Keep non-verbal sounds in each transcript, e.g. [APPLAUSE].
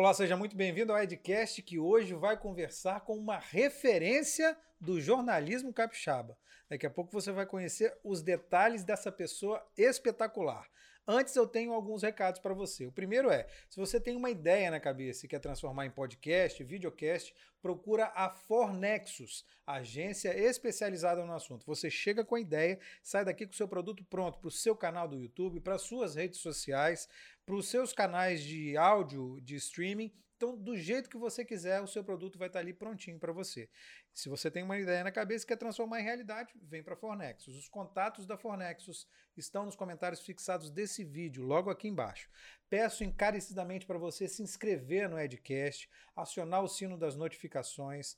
Olá, seja muito bem-vindo ao Edcast, que hoje vai conversar com uma referência do jornalismo capixaba. Daqui a pouco você vai conhecer os detalhes dessa pessoa espetacular. Antes eu tenho alguns recados para você. O primeiro é, se você tem uma ideia na cabeça e quer transformar em podcast, videocast, procura a Fornexus, agência especializada no assunto. Você chega com a ideia, sai daqui com o seu produto pronto para o seu canal do YouTube, para suas redes sociais, para os seus canais de áudio, de streaming. Então, do jeito que você quiser, o seu produto vai estar ali prontinho para você. Se você tem uma ideia na cabeça e quer transformar em realidade, vem para a Fornexus. Os contatos da Fornexus estão nos comentários fixados desse vídeo, logo aqui embaixo. Peço encarecidamente para você se inscrever no Edcast, acionar o sino das notificações,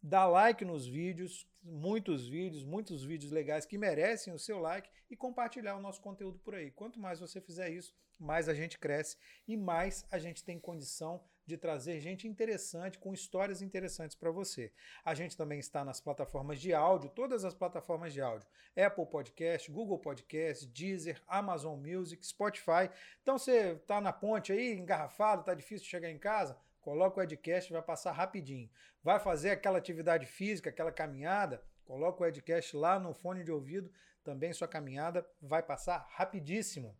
dar like nos vídeos, muitos vídeos, muitos vídeos legais que merecem o seu like e compartilhar o nosso conteúdo por aí. Quanto mais você fizer isso, mais a gente cresce e mais a gente tem condição de trazer gente interessante com histórias interessantes para você. A gente também está nas plataformas de áudio, todas as plataformas de áudio: Apple Podcast, Google Podcast, Deezer, Amazon Music, Spotify. Então você está na ponte aí, engarrafado, está difícil chegar em casa? Coloca o Edcast, vai passar rapidinho. Vai fazer aquela atividade física, aquela caminhada? Coloca o Edcast lá no fone de ouvido, também sua caminhada vai passar rapidíssimo.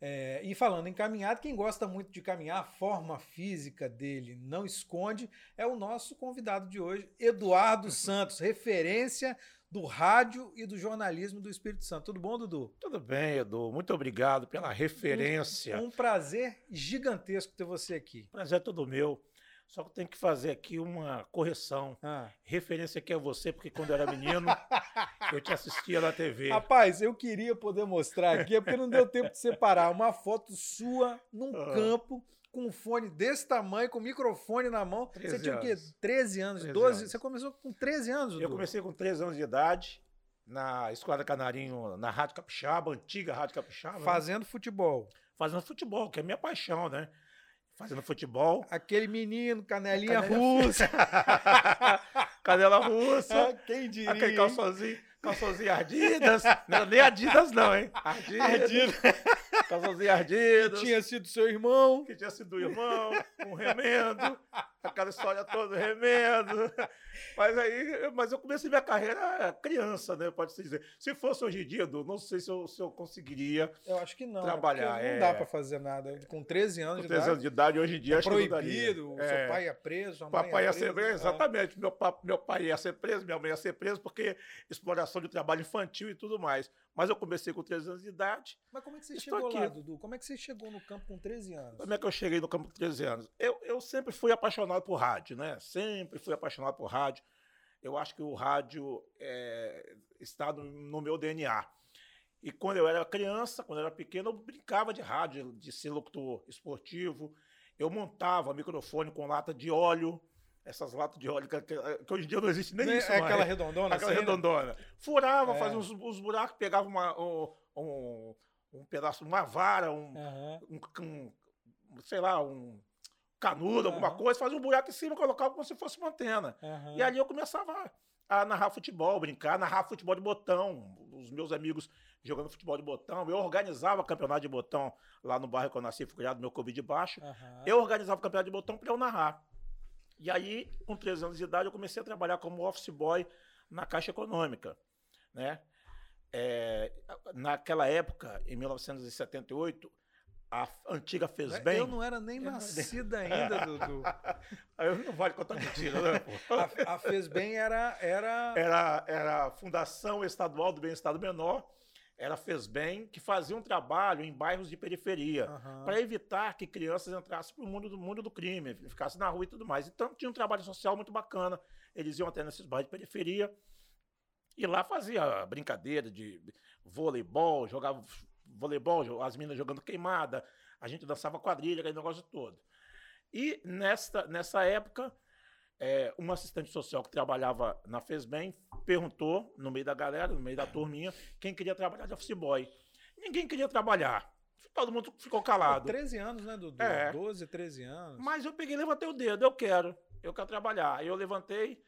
É, e falando em caminhada, quem gosta muito de caminhar, a forma física dele não esconde, é o nosso convidado de hoje, Eduardo [LAUGHS] Santos, referência do rádio e do jornalismo do Espírito Santo. Tudo bom, Dudu? Tudo bem, Edu. Muito obrigado pela referência. Um, um prazer gigantesco ter você aqui. Prazer é todo meu. Só que eu tenho que fazer aqui uma correção. Ah. Referência aqui a você, porque quando eu era menino, [LAUGHS] eu te assistia na TV. Rapaz, eu queria poder mostrar aqui, é porque não deu tempo de separar uma foto sua num ah. campo com um fone desse tamanho, com o microfone na mão. Você tinha o quê? 13 anos, 13 12? Anos. Você começou com 13 anos, Eu comecei com 13 anos de idade na Esquadra Canarinho, na Rádio Capixaba, antiga Rádio Capixaba. Né? Fazendo né? futebol. Fazendo futebol, que é minha paixão, né? Fazendo futebol. Aquele menino, canelinha russa. [LAUGHS] Canela russa. Ah, quem diria? Aquele calçãozinho, calçãozinho Adidas. Não, nem Adidas não, hein? Adidas. Adidas. Calçãozinho Adidas. Que tinha sido seu irmão. Que tinha sido o irmão, um remendo aquela história toda, remendo. Mas aí, mas eu comecei minha carreira criança, né? Pode se dizer. Se fosse hoje em dia, não sei se eu, se eu conseguiria. Eu acho que não. Trabalhar. Não é... dá para fazer nada. Com 13 anos Com 13 de idade. anos de idade, hoje em dia, é acho proibido. Que seu é. pai ia preso, sua mãe Papai ia, ia ser preso. É. Exatamente. Meu, meu pai ia ser preso, minha mãe ia ser preso, porque exploração de trabalho infantil e tudo mais. Mas eu comecei com 13 anos de idade. Mas como é que você chegou aqui. lá, Dudu? Como é que você chegou no campo com 13 anos? Como é que eu cheguei no campo com 13 anos? Eu, eu sempre fui apaixonado por rádio, né? Sempre fui apaixonado por rádio. Eu acho que o rádio é, está no, meu DNA. E quando eu era criança, quando eu era pequeno, eu brincava de rádio, de ser locutor esportivo. Eu montava microfone com lata de óleo essas latas de óleo, que, que, que, hoje em dia não existe nem é, isso. É mais. aquela redondona? Aquela assim, né? redondona. Né? Furava, é. fazia uns, uns, buracos, pegava uma, um, um, um, pedaço, uma vara, um, uhum. um, um sei lá, um canudo, uhum. alguma coisa, fazia um buraco em cima e colocava como se fosse uma antena. Uhum. E ali eu começava a narrar futebol, brincar, narrar futebol de botão. Os meus amigos jogando futebol de botão. Eu organizava campeonato de botão lá no bairro que eu nasci, fui criado meu de baixo. Eu organizava campeonato de botão para eu narrar. E aí, com 13 anos de idade, eu comecei a trabalhar como office boy na Caixa Econômica, né? É, naquela época, em 1978, a antiga fez bem. Eu não era nem nascida ainda, Dudu. [LAUGHS] Aí não vale contar mentira, né? a, a fez bem era, era. Era, era a Fundação Estadual do Bem-Estado Menor ela fez bem, que fazia um trabalho em bairros de periferia, uhum. para evitar que crianças entrassem para o mundo do, mundo do crime, ficassem na rua e tudo mais. Então tinha um trabalho social muito bacana. Eles iam até nesses bairros de periferia e lá fazia brincadeira de voleibol, jogava voleibol, as meninas jogando queimada, a gente dançava quadrilha, aquele negócio todo. E nesta, nessa época é, uma assistente social que trabalhava na Fezbem perguntou, no meio da galera, no meio da turminha, quem queria trabalhar de office boy. Ninguém queria trabalhar. Todo mundo ficou calado. Pô, 13 anos, né, Dudu? É. 12, 13 anos. Mas eu peguei levantei o dedo, eu quero, eu quero trabalhar. Aí eu levantei,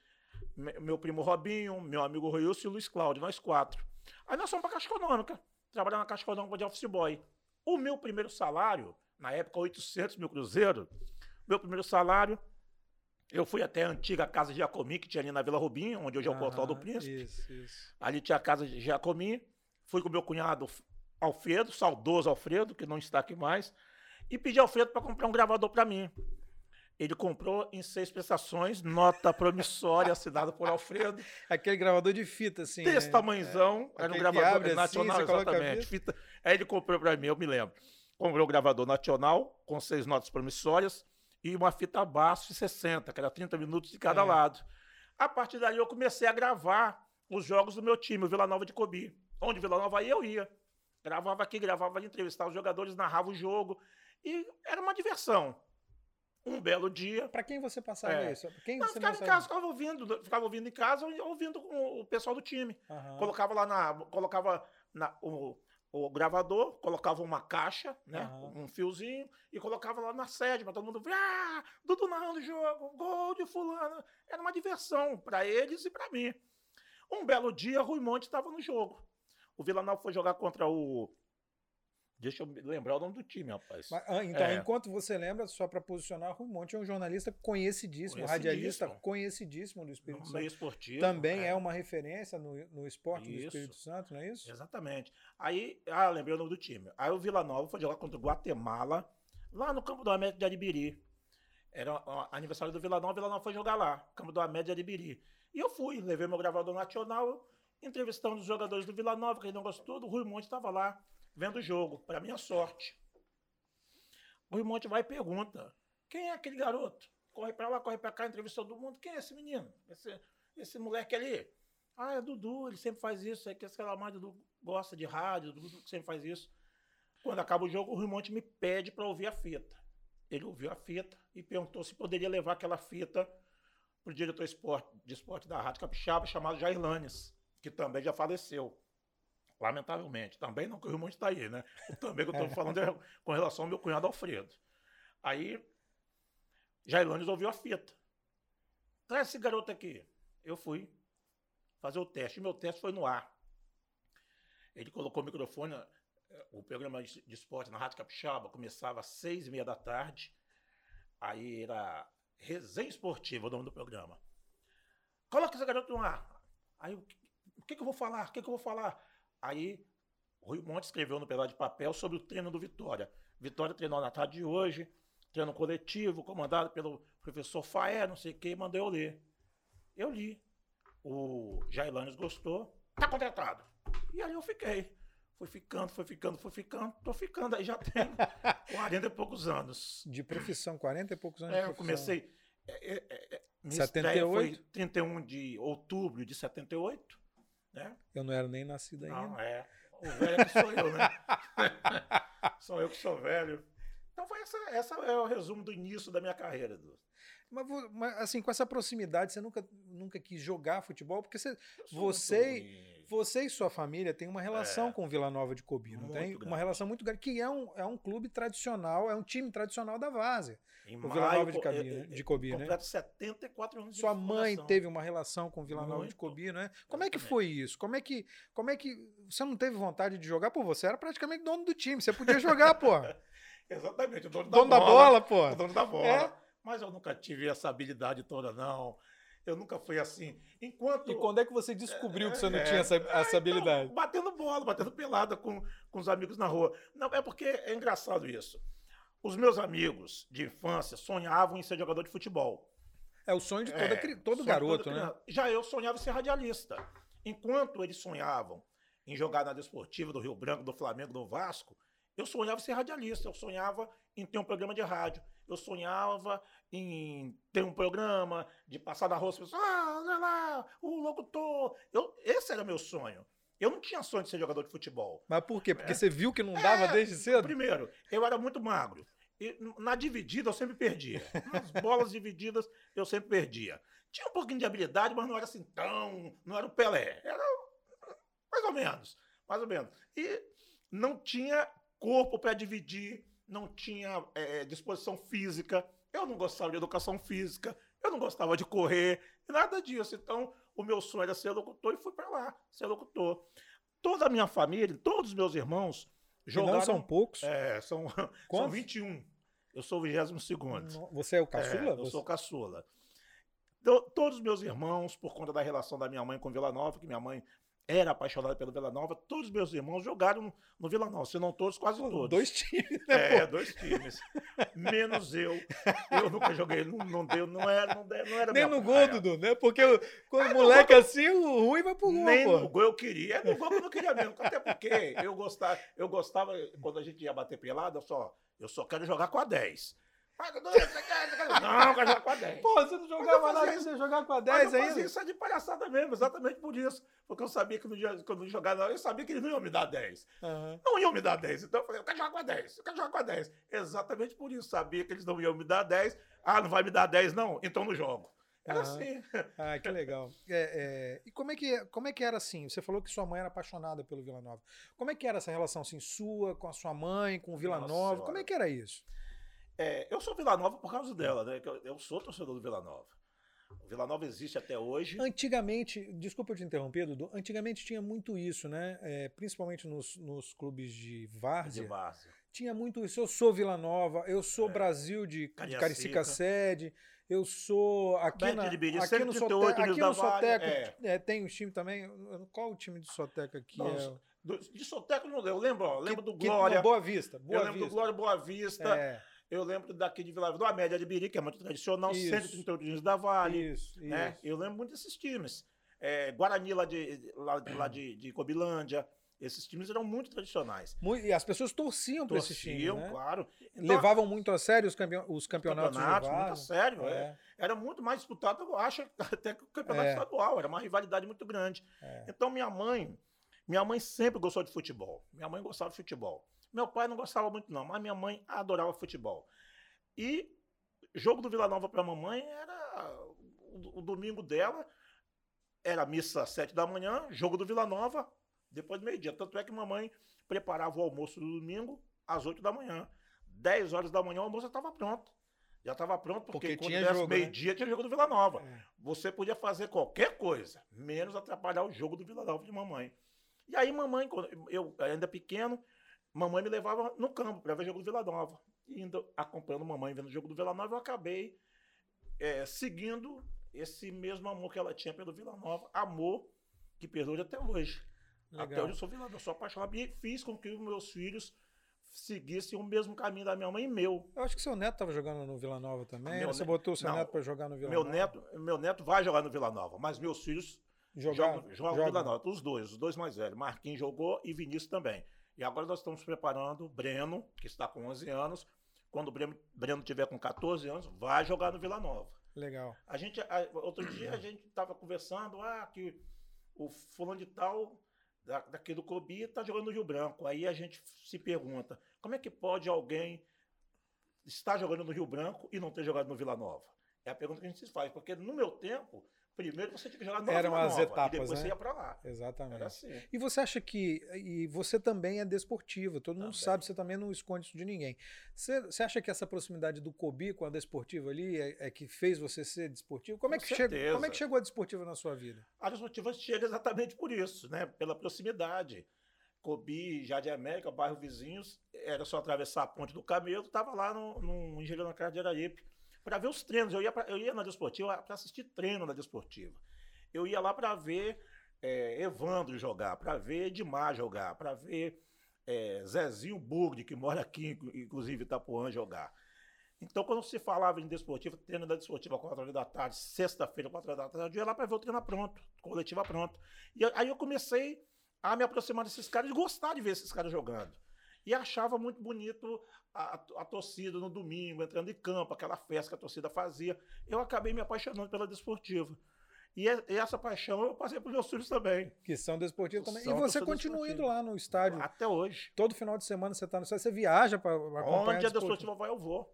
meu primo Robinho, meu amigo Roilson e o Luiz Cláudio, nós quatro. Aí nós fomos pra Caixa Econômica, trabalhar na Caixa Econômica de office boy. O meu primeiro salário, na época 800 mil cruzeiro, meu primeiro salário. Eu fui até a antiga casa de Jacomi, que tinha ali na Vila Rubinho, onde hoje é o Portal do Príncipe. Isso, isso. Ali tinha a casa de Jacomi. Fui com meu cunhado Alfredo, saudoso Alfredo, que não está aqui mais, e pedi ao Alfredo para comprar um gravador para mim. Ele comprou em seis prestações, nota promissória, assinada por Alfredo. [LAUGHS] Aquele gravador de fita, assim. Desse né? tamanhozão, é, era um gravador assim, nacional, exatamente. Fita. Aí ele comprou para mim, eu me lembro. Comprou um gravador nacional, com seis notas promissórias, e uma fita baixo de 60, que era 30 minutos de cada é. lado. A partir daí eu comecei a gravar os jogos do meu time, o Vila Nova de Cobi. Onde Vila Nova ia, eu ia. Gravava aqui, gravava ali, entrevistava os jogadores, narrava o jogo. E era uma diversão um belo dia. Para quem você passava é. isso? Quem não, ficava em casa, ficava ouvindo, ficava ouvindo em casa, ouvindo com o pessoal do time. Uhum. Colocava lá na, colocava na, o, o gravador, colocava uma caixa, né, uhum. um fiozinho e colocava lá na sede para todo mundo ver, ah, Dudu narrando o jogo, gol de fulano. Era uma diversão para eles e para mim. Um belo dia, Rui Monte estava no jogo. O Vila Nova foi jogar contra o Deixa eu lembrar o nome do time, rapaz. Mas, ah, então, é. enquanto você lembra, só para posicionar, Rui Monte é um jornalista conhecidíssimo, conhecidíssimo. radialista conhecidíssimo do Espírito no Santo. Meio esportivo. Também é. é, uma referência no, no esporte isso. do Espírito Santo, não é isso? Exatamente. Aí, ah, lembrei o nome do time. Aí o Vila Nova foi jogar contra o Guatemala, lá no campo do América de Aribiri. Era o aniversário do Vila Nova, o Vila Nova foi jogar lá, campo do América de Aribiri. E eu fui, levei meu gravador nacional, entrevistando os jogadores do Vila Nova, que não gostou, o Rui Monte estava lá vendo o jogo, para minha sorte. O Rui Monte vai e pergunta: quem é aquele garoto? Corre para lá, corre para cá, entrevista todo mundo. Quem é esse menino? Esse, esse moleque ali? Ah, é Dudu, ele sempre faz isso. É que esse mais Dudu gosta de rádio, Dudu sempre faz isso. Quando acaba o jogo, o Rui Monte me pede para ouvir a fita. Ele ouviu a fita e perguntou se poderia levar aquela fita para o diretor de esporte da Rádio Capixaba, chamado Jair Lanes, que também já faleceu. Lamentavelmente. Também não que o irmão está aí, né? Também que eu estou falando é com relação ao meu cunhado Alfredo. Aí, Jailanes ouviu a fita. Traz esse garoto aqui. Eu fui fazer o teste. Meu teste foi no ar. Ele colocou o microfone, eh, o programa de esporte na Rádio Capixaba começava às seis e meia da tarde. Aí era Resenha Esportiva, o nome do programa. Coloca esse garoto no ar. Aí, o que, que eu vou falar? O que, que eu vou falar? Aí, Rui Monte escreveu no pedaço de papel sobre o treino do Vitória. Vitória treinou na tarde de hoje, treino coletivo, comandado pelo professor Faé, não sei quem, mandou eu ler. Eu li. O Jailanes gostou, tá contratado. E aí eu fiquei. Fui ficando, foi ficando, foi ficando, tô ficando. Aí já tenho [LAUGHS] 40 e poucos anos. De profissão, 40 e poucos anos é, de profissão. eu comecei. É, é, é, 78? Foi 31 de outubro de 78. Né? Eu não era nem nascido ainda. Não, é. O velho que sou eu, né? [LAUGHS] sou eu que sou velho. Então foi essa, essa é o resumo do início da minha carreira, Edu. Mas, mas, assim, com essa proximidade, você nunca, nunca quis jogar futebol? Porque você, você, você e sua família têm uma relação é, com Vila Nova de Cobi, não tem? Grande. Uma relação muito grande, que é um, é um clube tradicional, é um time tradicional da Várzea. Em o Vila Nova de, Cabi, né? de Cobi, né? 74 anos de Sua mãe teve uma relação com Vila Nova de Cobi, né? Como é que foi isso? Como é que, como é que você não teve vontade de jogar? Pô, você era praticamente dono do time, você podia jogar, pô. [LAUGHS] Exatamente, o dono, dono da, bola, da bola, pô. O dono da bola. É? Mas eu nunca tive essa habilidade toda, não. Eu nunca fui assim. Enquanto. E quando é que você descobriu que você não é, tinha essa, essa é, habilidade? Então, batendo bola, batendo pelada com, com os amigos na rua. Não, é porque é engraçado isso. Os meus amigos de infância sonhavam em ser jogador de futebol. É o sonho de toda, é, todo garoto, né? Já eu sonhava em ser radialista. Enquanto eles sonhavam em jogar na desportiva do Rio Branco, do Flamengo, do Vasco, eu sonhava em ser radialista. Eu sonhava em ter um programa de rádio eu sonhava em ter um programa, de passar na rua, as pessoas, ah, olha lá, o locutor. Eu, esse era meu sonho. Eu não tinha sonho de ser jogador de futebol. Mas por quê? Porque é. você viu que não dava é, desde cedo? Primeiro, eu era muito magro. E na dividida eu sempre perdia. Nas bolas divididas eu sempre perdia. Tinha um pouquinho de habilidade, mas não era assim tão. Não era o Pelé. Era mais ou menos. Mais ou menos. E não tinha corpo para dividir não tinha é, disposição física, eu não gostava de educação física, eu não gostava de correr, nada disso. Então, o meu sonho era ser locutor e fui para lá, ser locutor. Toda a minha família, todos os meus irmãos jogaram. E não são poucos? É, são, [LAUGHS] são 21. Eu sou o 22 segundo. Você é o caçula? É, eu sou o caçula. Então, todos os meus irmãos, por conta da relação da minha mãe com Vila Nova, que minha mãe era apaixonado pelo Vila Nova. Todos os meus irmãos jogaram no Vila Nova, se não todos, quase todos. Dois times, né? É, pô? dois times. Menos eu. Eu nunca joguei, não, não deu, não era, não, não era Nem no gol, Dudu, né? Porque quando o moleque gol, assim, o ruim vai pro gol. Nem pô. no gol eu queria, no gol eu não queria mesmo. Até porque eu gostava, eu gostava, quando a gente ia bater pelada, eu só, eu só quero jogar com a 10. Não, quero jogar com a 10. Pô, você não jogava nada, você jogar com a 10 ainda? Eu fazia isso é de palhaçada mesmo, exatamente por isso. Porque eu sabia que no dia, quando eu jogava, eu sabia que eles não iam me dar 10. Uhum. Não iam me dar 10. Então eu falei, eu quero jogar com a 10, eu quero jogar com a 10. Exatamente por isso. Sabia que eles não iam me dar 10. Ah, não vai me dar 10, não? Então não jogo. Era uhum. assim. Ah, que legal. [LAUGHS] É, é, e como é, que, como é que era assim? Você falou que sua mãe era apaixonada pelo Vila Nova. Como é que era essa relação assim, sua, com a sua mãe, com o Vila Nossa Nova? Senhora. Como é que era isso? É, eu sou Vila Nova por causa dela, né? Eu, eu sou torcedor do Vila Nova. O Vila Nova existe até hoje. Antigamente, desculpa eu te interromper, Dudu, antigamente tinha muito isso, né? É, principalmente nos, nos clubes de várzea. De várzea. Tinha muito isso. Eu sou Vila Nova, eu sou é. Brasil de, de Caricica Sede, eu sou aqui, na, de aqui no Soteca, aqui no Soteca é. é. tem um time também. Qual o time de Soteca aqui? Não, é? De Soteca não eu lembro, ó, lembro que, do Glória. Boa Vista. Boa eu lembro Vista. do Glória Boa Vista. É. Eu lembro daqui de Vila Nova, a Média de Biri, que é muito tradicional, isso. 131 da Vale. Isso, né? Isso. Eu lembro muito desses times. É, Guarani lá de, lá, lá de, de Cobilândia. Esses times eram muito tradicionais. Muito, e as pessoas torciam para esses times. Torciam, né? claro. Então, Levavam muito a sério os, campeon os campeonatos. campeonatos muito a sério. É. É. Era muito mais disputado, eu acho, [LAUGHS] até que o campeonato é. estadual. Era uma rivalidade muito grande. É. Então, minha mãe, minha mãe sempre gostou de futebol. Minha mãe gostava de futebol. Meu pai não gostava muito, não, mas minha mãe adorava futebol. E jogo do Vila Nova para a mamãe era o, o, domingo dela, era missa às sete da manhã, jogo do Vila Nova, depois do meio-dia. Tanto é que mamãe preparava o almoço do domingo às oito da manhã. Dez horas da manhã o almoço estava pronto. Já estava pronto, porque, porque quando desse né? meio-dia né? tinha jogo do Vila Nova. É. Você podia fazer qualquer coisa, menos atrapalhar o jogo do Vila Nova de mamãe. E aí, mamãe, eu ainda pequeno, mamãe me levava no campo para ver o jogo do Vila Nova. Indo, acompanhando mamãe vendo o jogo do Vila Nova, eu acabei é, seguindo esse mesmo amor que ela tinha pelo Vila Nova, amor que perdura até hoje. Legal. Até hoje eu sou Vila Nova, sou apaixonado e fiz com que os meus filhos seguissem o mesmo caminho da minha mãe e meu. Eu acho que seu neto estava jogando no Vila Nova também. Meu Você botou o seu não, neto para jogar no Vila meu Nova? Neto, meu neto vai jogar no Vila Nova, mas meus filhos jogam, jogam no Vila Nova. Os dois, os dois mais velhos. Marquinhos jogou e Vinícius também. E agora nós estamos preparando o Breno, que está com 11 anos. Quando o Breno, Breno tiver com 14 anos, vai jogar no Vila Nova. Legal. A gente, a, outro dia a gente estava conversando, ah, que o fulano de tal, da, daqui do Cobi, está jogando no Rio Branco. Aí a gente se pergunta, como é que pode alguém estar jogando no Rio Branco e não ter jogado no Vila Nova? É a pergunta que a gente se faz, porque no meu tempo, Primeiro você tinha que jogar no Eram as nova, etapas, e depois né? você ia para lá. Exatamente. Era assim. E você acha que. E você também é desportiva, todo também. mundo sabe, você também não esconde isso de ninguém. Você, você acha que essa proximidade do Kobi com a desportiva ali é, é que fez você ser desportivo? Como, é que chegou, como é que chegou a desportiva na sua vida? A desportiva chega exatamente por isso, né? Pela proximidade. Cobi, Jardim América, bairro vizinhos, era só atravessar a ponte do Camelo, estava lá no, no Engenheiro na Casa de Araripe para ver os treinos. Eu ia, pra, eu ia na desportiva para assistir treino na desportiva eu ia lá para ver é, Evandro jogar, para ver Edmar jogar, para ver é, Zezinho Bugde, que mora aqui, inclusive Itapuã, jogar. Então, quando se falava em desportivo, treino da desportiva 4 horas da tarde, sexta-feira, 4 horas da tarde, eu ia lá para ver o treino pronto, coletiva pronto. E aí eu comecei a me aproximar desses caras e gostar de ver esses caras jogando. E achava muito bonito a, a, torcida no domingo, entrando em campo, aquela festa que a torcida fazia. Eu acabei me apaixonando pela desportiva. E, é, e, essa paixão eu passei para os meus filhos também. Que são desportivos também. São e você continua indo lá no estádio? Até hoje. Todo final de semana você está no estádio, você viaja para acompanhar Onde a desportiva vai, eu vou.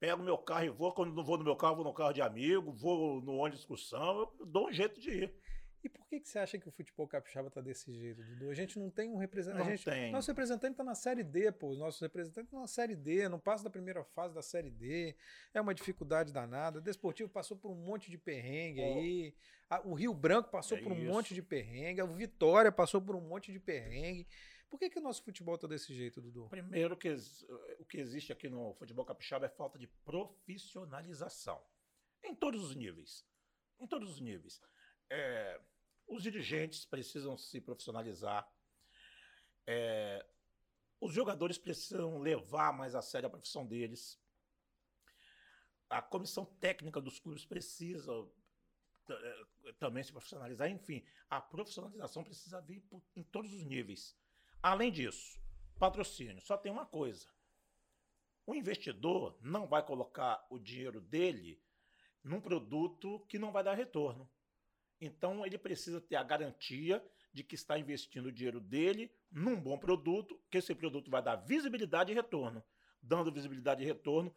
Pego meu carro e vou. Quando não vou no meu carro, vou no carro de amigo, vou no ônibus de excursão, eu dou um jeito de ir. E por que, que você acha que o futebol capixaba está desse jeito, Dudu? A gente não tem um representante. Não gente, tem. Nosso representante está na Série D, pô. Os nossos representantes estão na Série D, não passa da primeira fase da Série D. É uma dificuldade danada. O Desportivo passou por um monte de perrengue oh. aí. O Rio Branco passou é por um isso. monte de perrengue. O Vitória passou por um monte de perrengue. Por que, que o nosso futebol está desse jeito, Dudu? Primeiro, que o que existe aqui no futebol capixaba é falta de profissionalização. Em todos os níveis. Em todos os níveis. É, os dirigentes precisam se profissionalizar. É, os jogadores precisam levar mais a sério a profissão deles. A comissão técnica dos clubes precisa é, também se profissionalizar. Enfim, a profissionalização precisa vir em todos os níveis. Além disso, patrocínio. Só tem uma coisa: o investidor não vai colocar o dinheiro dele num produto que não vai dar retorno. Então, ele precisa ter a garantia de que está investindo o dinheiro dele num bom produto, que esse produto vai dar visibilidade e retorno. Dando visibilidade e retorno,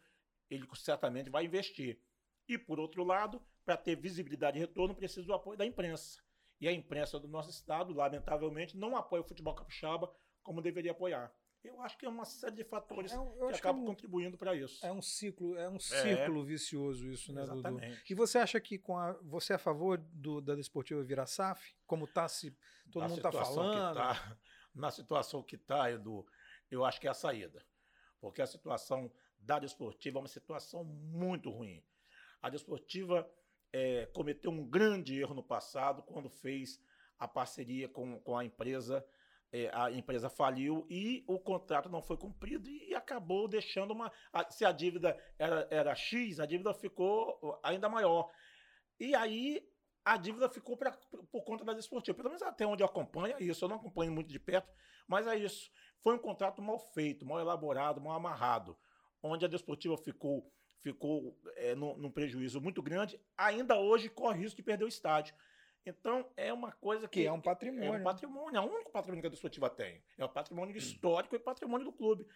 ele certamente vai investir. E, por outro lado, para ter visibilidade e retorno, precisa do apoio da imprensa. E a imprensa do nosso estado, lamentavelmente, não apoia o futebol capixaba como deveria apoiar. Eu acho que é uma série de fatores é, que acabam que é um, contribuindo para isso. É um ciclo, é um círculo é, vicioso isso, né, exatamente. Dudu? E você acha que com a, você é a favor do, da Desportiva virar SAF? Como tá se todo na mundo está falando? Tá, na situação que está, Edu, eu acho que é a saída. Porque a situação da Desportiva é uma situação muito ruim. A Desportiva é, cometeu um grande erro no passado quando fez a parceria com, com a empresa é, a empresa faliu e o contrato não foi cumprido e, acabou deixando uma. A, se a dívida era, era X, a dívida ficou ainda maior. E aí a dívida ficou pra, por conta da desportiva. Pelo menos até onde eu acompanho é isso. Eu não acompanho muito de perto, mas é isso. Foi um contrato mal feito, mal elaborado, mal amarrado, onde a desportiva ficou ficou é, num, num prejuízo muito grande. Ainda hoje corre risco de perder o estádio. Então, é uma coisa que. Que é um patrimônio. É um patrimônio, é o único patrimônio que a Desportiva tem. É o patrimônio histórico e patrimônio do clube.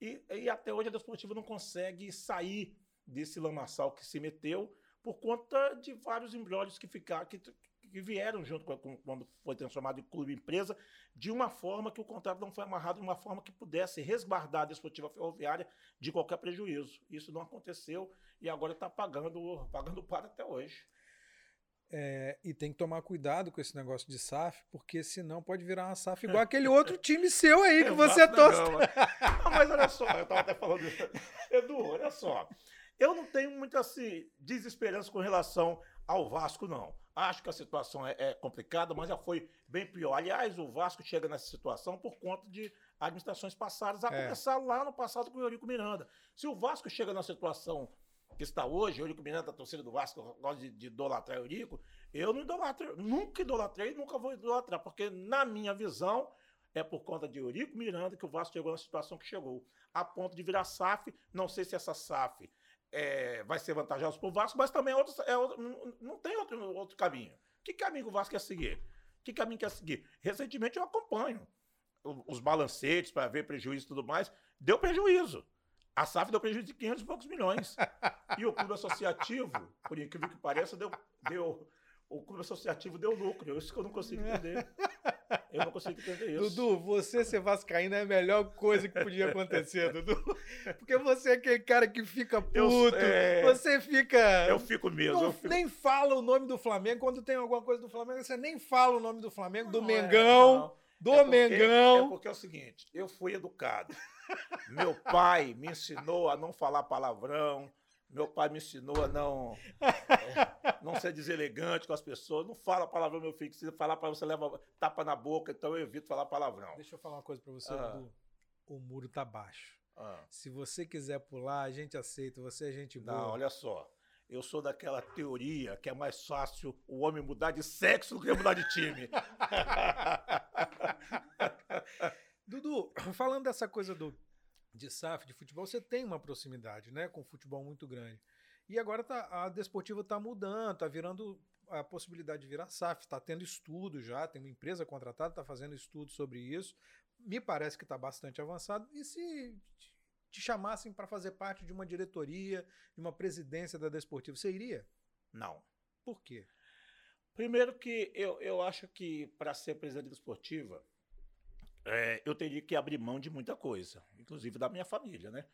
E, e até hoje a Desportiva não consegue sair desse lamaçal que se meteu por conta de vários embrólios que ficaram, que, que vieram junto com, com, quando foi transformado em clube empresa, de uma forma que o contrato não foi amarrado de uma forma que pudesse resguardar a Desportiva Ferroviária de qualquer prejuízo. Isso não aconteceu e agora está pagando, pagando para até hoje. É, e tem que tomar cuidado com esse negócio de SAF, porque senão pode virar uma SAF igual aquele outro [LAUGHS] time seu aí que você torce. Não, mas olha só, eu estava até falando isso. Edu, olha só. Eu não tenho muita assim, desesperança com relação ao Vasco, não. Acho que a situação é, é, complicada, mas já foi bem pior. Aliás, o Vasco chega nessa situação por conta de administrações passadas, a é. começar lá no passado com o Eurico Miranda. Se o Vasco chega na situação que está hoje, Eurico Miranda, a torcida do Vasco, gosta de, de idolatrar Eurico, eu não idolatro, nunca idolatrei nunca vou idolatrar, porque na minha visão é por conta de Eurico Miranda que o Vasco chegou na situação que chegou, a ponto de virar SAF, não sei se essa SAF é, vai ser vantajosa para o Vasco, mas também é outro, é outro, não tem outro, outro caminho. Que caminho o Vasco quer seguir? Que caminho quer seguir? Recentemente eu acompanho os balancetes para ver prejuízo e tudo mais, deu prejuízo. A SAF deu prejuízo de 500 e poucos milhões. E o clube associativo, por incrível que pareça, deu, deu, o clube associativo deu lucro. Isso que eu não consigo entender. Eu não consigo entender isso. Dudu, você ser vascaíno é a melhor coisa que podia acontecer, [LAUGHS] Dudu. Porque você é aquele cara que fica puto, eu, é... você fica... Eu fico mesmo. Não, fico... Nem fala o nome do Flamengo. Quando tem alguma coisa do Flamengo, você nem fala o nome do Flamengo, do não é, Mengão. É, do é porque, Mengão. É porque é o seguinte, eu fui educado. Meu pai me ensinou a não falar palavrão. Meu pai me ensinou a não, é, não ser deselegante com as pessoas. Não fala palavrão, meu filho. Se falar para você, leva tapa na boca. Então eu evito falar palavrão. Deixa eu falar uma coisa para você, ah. Dudu. O muro tá baixo. Ah. Se você quiser pular, a gente aceita. Você é gente boa. Não, olha só. Eu sou daquela teoria que é mais fácil o homem mudar de sexo do que mudar de time. [LAUGHS] [LAUGHS] Dudu, falando dessa coisa do de SAF, de futebol, você tem uma proximidade né, com o futebol muito grande. E agora tá, a Desportiva está mudando, está virando a possibilidade de virar SAF, está tendo estudo já, tem uma empresa contratada, está fazendo estudo sobre isso. Me parece que está bastante avançado. E se te chamassem para fazer parte de uma diretoria, de uma presidência da Desportiva, você iria? Não. Por quê? Primeiro que eu, eu acho que para ser presidente da Desportiva, é, eu teria que abrir mão de muita coisa, inclusive da minha família, né?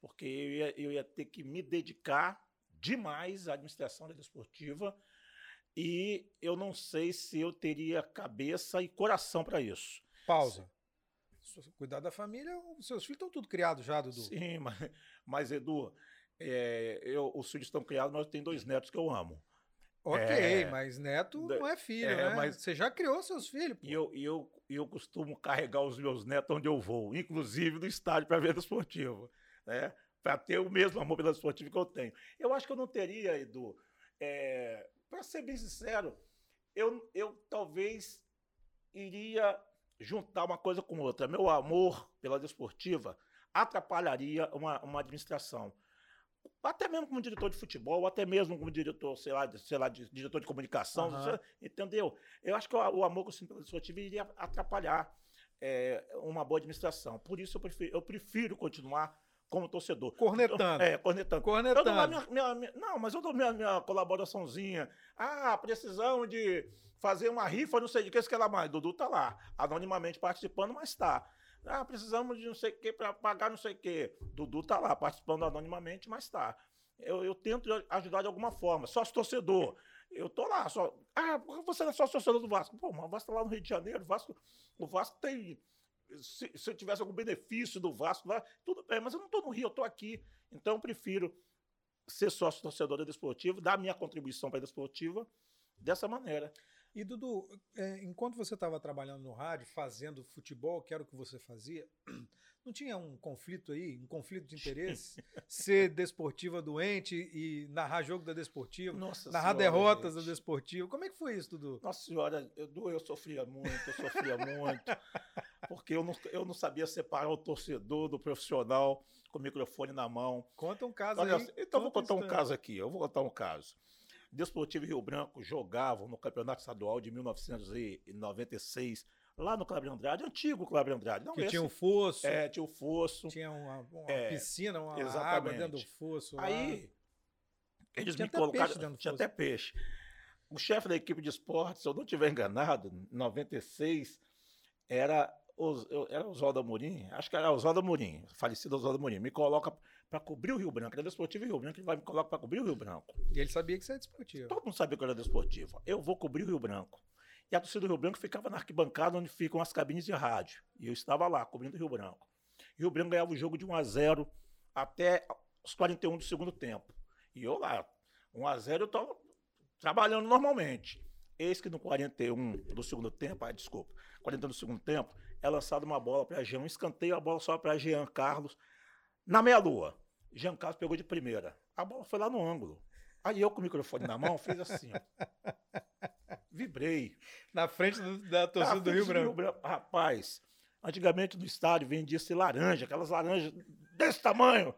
Porque eu ia, eu ia ter que me dedicar demais à administração da desportiva e eu não sei se eu teria cabeça e coração para isso. Pausa. cuidar da família, os seus filhos estão tudo criados já, Dudu. Sim, [LAUGHS] mas, mas Edu, é, eu, os filhos estão criados, mas eu tenho dois netos que eu amo. Ok, é, mas neto não é filho, é, né? Mas você já criou seus filhos. E eu, e eu, eu costumo carregar os meus netos onde eu vou, inclusive no estádio para ver esportivo, né? Para ter o mesmo amor pela esportiva que eu tenho. Eu acho que eu não teria, Edu, é, para ser bem sincero, eu, eu talvez iria juntar uma coisa com outra. Meu amor pela desportiva atrapalharia uma, uma administração até mesmo como diretor de futebol, até mesmo como diretor, sei lá, de, sei lá, de, diretor de comunicação, uhum. entendeu? Eu acho que o, o amor que eu esportivo iria atrapalhar é, uma boa administração. Por isso eu prefiro, eu prefiro continuar como torcedor. Cornetando. É, cornetando. Cornetando. Minha, minha, minha, não, mas eu dou minha, minha colaboraçãozinha. Ah, precisamos de fazer uma rifa, não sei de que, isso que ela mais. Dudu tá lá, anonimamente participando, mas tá. Ah, precisamos de não sei o que para pagar não sei o que. Dudu tá lá participando anonimamente, mas tá. Eu, eu tento ajudar de alguma forma. Sócio torcedor. Eu tô lá, só. Ah, você não é sócio torcedor do Vasco? Pô, mas o Vasco tá lá no Rio de Janeiro. O Vasco, o Vasco tem. Se, se eu tivesse algum benefício do Vasco lá, tudo bem, mas eu não tô no Rio, eu tô aqui. Então eu prefiro ser sócio torcedor da Desportiva, dar minha contribuição para a Desportiva dessa maneira. E Dudu, é, enquanto você estava trabalhando no rádio, fazendo futebol, que era o que você fazia, [CLEARS THROAT] não tinha um conflito aí, um conflito de interesse? [LAUGHS] ser desportiva doente e narrar jogo da desportiva, Nossa narrar senhora, derrotas gente. da desportiva. Como é que foi isso, Dudu? Nossa senhora, eu, eu sofria muito, eu sofria [LAUGHS] muito, porque eu não, eu não sabia separar o torcedor do profissional com o microfone na mão. Conta um caso Olha, aí. Então vou contar um caso aqui, eu vou contar um caso. Desportivo Rio Branco jogavam no Campeonato Estadual de 1996, lá no Cláudio Andrade, antigo Cláudio Andrade. Não, que esse, tinha um fosso. É, tinha o um fosso. Tinha uma, uma é, piscina, uma exatamente. água dentro do fosso. Aí, eles tinha me colocaram. Tinha até peixe. O chefe da equipe de esportes, se eu não estiver enganado, em 96, era era o Oswaldo Amorim, acho que era o Oswaldo Amorim, falecido Oswaldo Amorim, me coloca para cobrir o Rio Branco. Era desportivo Rio Branco, ele vai me colocar para cobrir o Rio Branco. E ele sabia que você era desportivo. Todo mundo sabia que eu era desportivo. Eu vou cobrir o Rio Branco. E a torcida do Rio Branco ficava na arquibancada onde ficam as cabines de rádio. E eu estava lá, cobrindo o Rio Branco. E o Rio Branco ganhava o jogo de 1 a 0 até os 41 do segundo tempo. E eu lá, 1 a 0 eu estava trabalhando normalmente. Eis que no 41 do segundo tempo, ah, desculpa, 41 do segundo tempo, é lançada uma bola para Jean, um escanteio, a bola só para Jean Carlos, na meia-lua. Jean Carlos pegou de primeira. A bola foi lá no ângulo. Aí eu, com o microfone na mão, fiz assim. Vibrei. Na frente do, da torcida do Rio Branco. Rio Branco. Rapaz, antigamente no estádio vendia-se laranja, aquelas laranjas desse tamanho.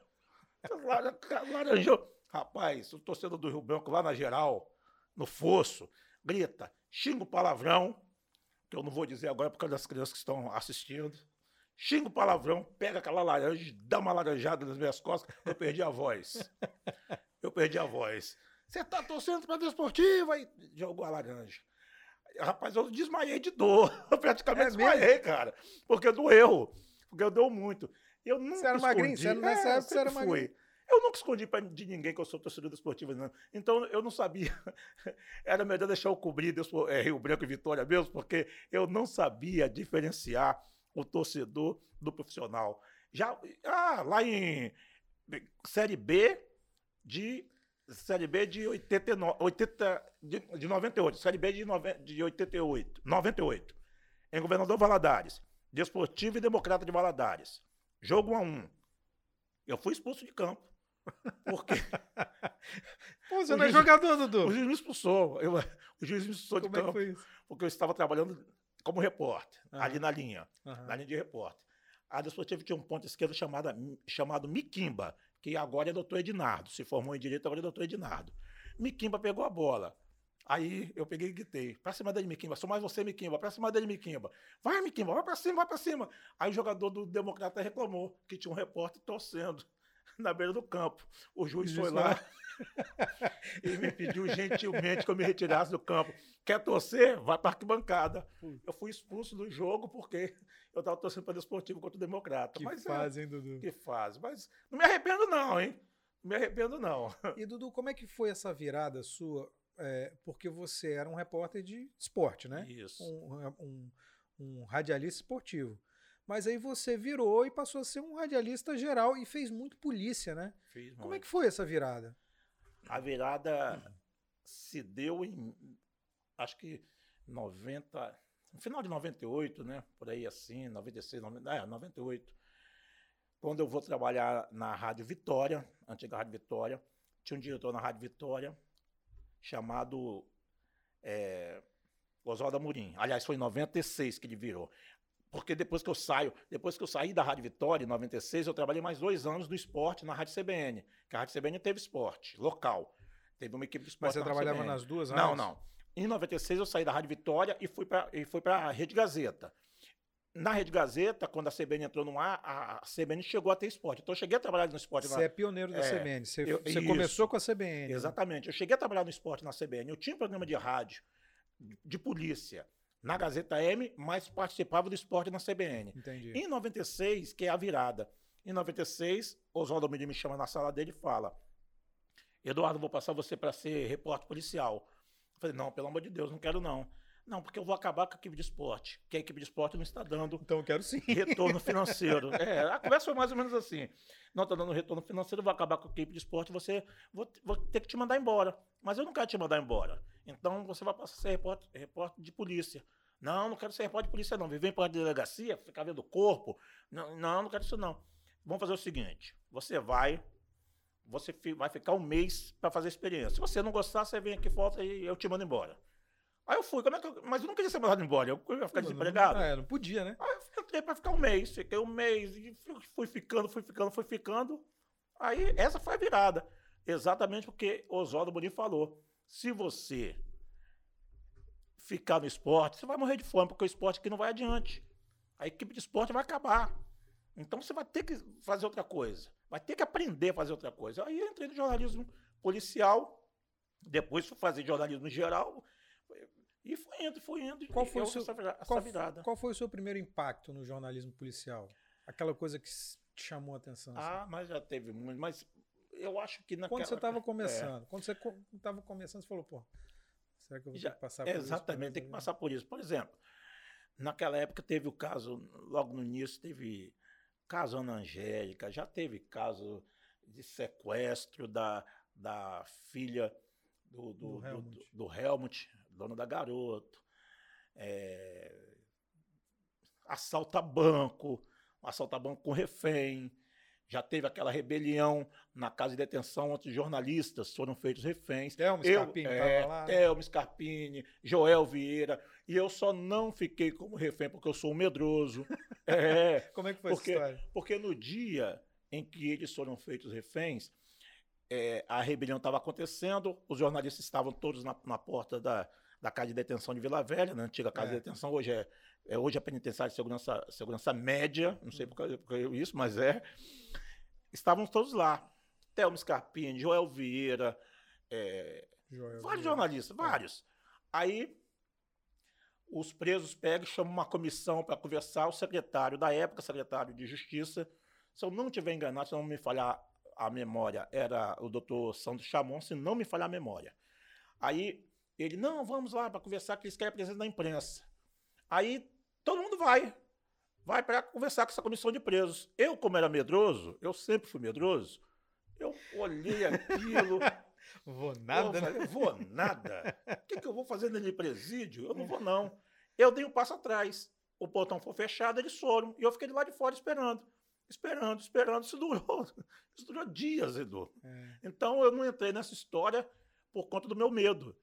Laranja. Rapaz, o torcedor do Rio Branco lá na geral, no fosso, grita, xinga o palavrão, que eu não vou dizer agora por causa das crianças que estão assistindo xinga o palavrão, pega aquela laranja, dá uma laranjada nas minhas costas, eu perdi a voz. [LAUGHS] Eu perdi a voz. Você tá torcendo pra desportiva e jogou a laranja. Rapaz, eu desmaiei de dor. [LAUGHS] Eu praticamente é desmaiei, mesmo? cara. Porque doeu. Porque eu deu muito. Eu nunca você era escondi. magrinho? Você era nessa é, época você era magrinho. Eu nunca escondi pra, de ninguém que eu sou torcedor desportivo, não. Então eu não sabia. [LAUGHS] Era melhor deixar eu cobrir Deus, é, Rio Branco e Vitória mesmo, porque eu não sabia diferenciar o torcedor do profissional. Já ah, lá em Série B de Série B de 89, 80, de, de 98, Série B de, nove, de 88, 98. Em Governador Valadares, Desportivo e Democrata de Valadares. Jogo 1 a 1. Eu fui expulso de campo. [LAUGHS] Porque. Pô, você não é jogador, Dudu. O juiz me expulsou. Eu, o juiz me expulsou Como de campo. É porque eu estava trabalhando como repórter, uhum. ali na linha, uhum. na linha de repórter. A Desportiva tinha um ponto esquerdo chamado, chamado Miquimba, que agora é doutor Ednardo, se formou em direito, agora é doutor Ednardo. Miquimba pegou a bola. Aí eu peguei e gritei, pra cima dele, Miquimba, sou mais você, Miquimba, pra cima dele, Miquimba. Vai, Miquimba, vai pra cima, vai pra cima. Aí o jogador do Democrata reclamou que tinha um repórter torcendo [LAUGHS] na beira do campo. O juiz foi lá [LAUGHS] e me pediu gentilmente que eu me retirasse do campo. Quer torcer? Vai para a arquibancada. Eu fui expulso do jogo porque eu estava torcendo para o Desportivo contra o Democrata. Que Mas fazem, é, Dudu? Que faz. Mas não me arrependo não, hein? Não me arrependo não. [LAUGHS] E, Dudu, como é que foi essa virada sua? É, porque você era um repórter de esporte, né? Isso. Um, um, um radialista esportivo. Mas aí você virou e passou a ser um radialista geral e fez muito polícia, né? Fiz Como é que foi essa virada? A virada se deu em, acho que 90, no final de 98, né? Por aí assim, 96, 90, é, 98. Quando eu vou trabalhar na Rádio Vitória, antiga Rádio Vitória, tinha um diretor na Rádio Vitória chamado é, Oswaldo Amorim. Aliás, foi em 96 que ele virou. Porque depois que eu saio, depois que eu saí da Rádio Vitória, em 96, eu trabalhei mais dois anos no esporte na Rádio CBN. Que a Rádio CBN teve esporte local. Teve uma equipe de esporte. Mas você trabalhava CBN. nas duas? Não, não. Em 96 eu saí da Rádio Vitória e fui para a Rede Gazeta. Na Rede Gazeta, quando a CBN entrou no ar, a CBN chegou a ter esporte. Então eu cheguei a trabalhar no esporte. Você na... é pioneiro da é, CBN. Você, eu, você começou com a CBN. Né? Exatamente. Né? Eu cheguei a trabalhar no esporte na CBN. Eu tinha um programa de rádio, de polícia, na Gazeta M, mas participava do esporte na CBN. Entendi. Em 96, que é a virada. Em 96, Oswaldo Almeida me chama na sala dele e fala: Eduardo, vou passar você para ser repórter policial. Eu falei: Não, pelo amor de Deus, não quero não. Não, porque eu vou acabar com a equipe de esporte, que a equipe de esporte não está dando. Então eu quero sim. Retorno [LAUGHS] financeiro. é, a conversa foi mais ou menos assim. Não está dando retorno financeiro, vou acabar com a equipe de esporte, você vou, vou, ter que te mandar embora. Mas eu não quero te mandar embora. Então você vai passar a ser repórter, repórter de polícia. Não, não quero ser repórter de polícia, não. Viver em de delegacia, ficar vendo o corpo. Não, não, não quero isso, não. Vamos fazer o seguinte: você vai, você vai ficar um mês para fazer a experiência. Se você não gostar, você vem aqui, volta e eu te mando embora. Aí eu fui, como é que eu, mas eu não queria ser mandado embora, eu ia ficar desempregado. Não, é, não podia, né? Aí eu entrei pra ficar um mês, fiquei um mês, e fui ficando, fui ficando, fui ficando. Aí essa foi a virada. Exatamente porque Oswaldo Bonito falou. Se você ficar no esporte, você vai morrer de fome, porque o esporte aqui não vai adiante. A equipe de esporte vai acabar. Então você vai ter que fazer outra coisa. Vai ter que aprender a fazer outra coisa. Aí eu entrei no jornalismo policial, depois fui fazer jornalismo geral e foi indo, foi indo. Qual foi, o seu, essa, qual, qual foi o seu primeiro impacto no jornalismo policial? Aquela coisa que te chamou a atenção? Assim? Ah, mas já teve muito. Mas eu acho que naquela... Quando você estava começando, é. quando você estava começando, você falou, pô, será que eu vou já, ter que passar por exatamente, isso? Exatamente, tem que passar por isso. Por exemplo, naquela época teve o caso, logo no início, teve caso Ana Angélica, já teve caso de sequestro da, da filha do, do, do, Helmut. do, do Helmut dono da Garoto, é, assalta banco, assalta banco com refém. Já teve aquela rebelião na casa de detenção onde jornalistas foram feitos reféns. Thelma Scarpini é, lá. Thelma Scarpini, Joel Vieira. E eu só não fiquei como refém porque eu sou um medroso. [LAUGHS] é, como é que foi porque, essa história? Porque no dia em que eles foram feitos reféns, é, a rebelião estava acontecendo, os jornalistas estavam todos na, na porta da, da casa de detenção de Vila Velha, na antiga casa é. de detenção, hoje é, é hoje é penitenciária de segurança, segurança média, não sei por que isso, mas é. Estávamos todos lá. Thelma Scarpini, Joel Vieira, é, Joel vários Vieira. jornalistas, é. vários. Aí os presos pegam e chamam uma comissão para conversar. O secretário da época, secretário de Justiça, se eu não estiver enganado, se não me falhar a memória, era o doutor Sandro Chamon, se não me falhar a memória. Aí ele, não, vamos lá para conversar, que eles querem a presença da imprensa. Aí todo mundo vai. Vai para conversar com essa comissão de presos. Eu, como era medroso, eu sempre fui medroso, eu olhei aquilo. [LAUGHS] vou nada, eu falei, Vou nada. O [LAUGHS] que, que eu vou fazer nele presídio? Eu não vou, não. Eu dei um passo atrás. O portão foi fechado, eles foram. E eu fiquei lá de fora esperando. Esperando, esperando. Isso durou, [LAUGHS] isso durou dias, Edu. É. Então eu não entrei nessa história por conta do meu medo.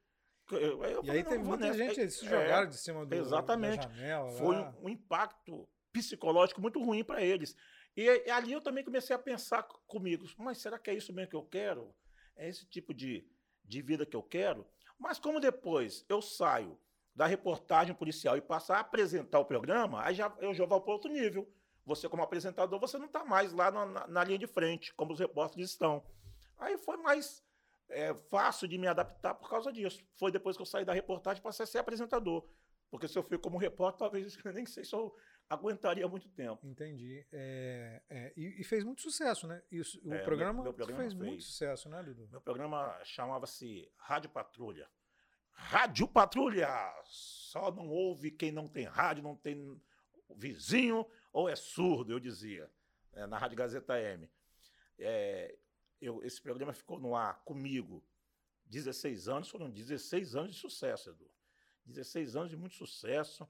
Eu, eu e aí teve muita gente, eles se é, jogaram é, de cima do, exatamente. janela. Foi um, um, impacto psicológico muito ruim para eles. E, e, ali eu também comecei a pensar comigo, mas será que é isso mesmo que eu quero? É esse tipo de, de vida que eu quero? Mas como depois eu saio da reportagem policial e passo a apresentar o programa, aí já, eu já vou para outro nível. Você, como apresentador, você não está mais lá na, na, na linha de frente, como os repórteres estão. Aí foi mais é, fácil de me adaptar por causa disso. Foi depois que eu saí da reportagem para ser apresentador. Porque se eu fui como repórter, talvez [LAUGHS] nem sei se eu aguentaria muito tempo. Entendi. É, é, e, e, fez muito sucesso, né? Isso, o é, programa, meu, meu programa fez, fez, muito sucesso, né, Dudu? Meu programa chamava-se Rádio Patrulha. Rádio Patrulha! Só não ouve quem não tem rádio, não tem vizinho ou é surdo, eu dizia, né, na Rádio Gazeta M. Eu, esse programa ficou no ar comigo 16 anos, foram 16 anos de sucesso, Edu. 16 anos de muito sucesso,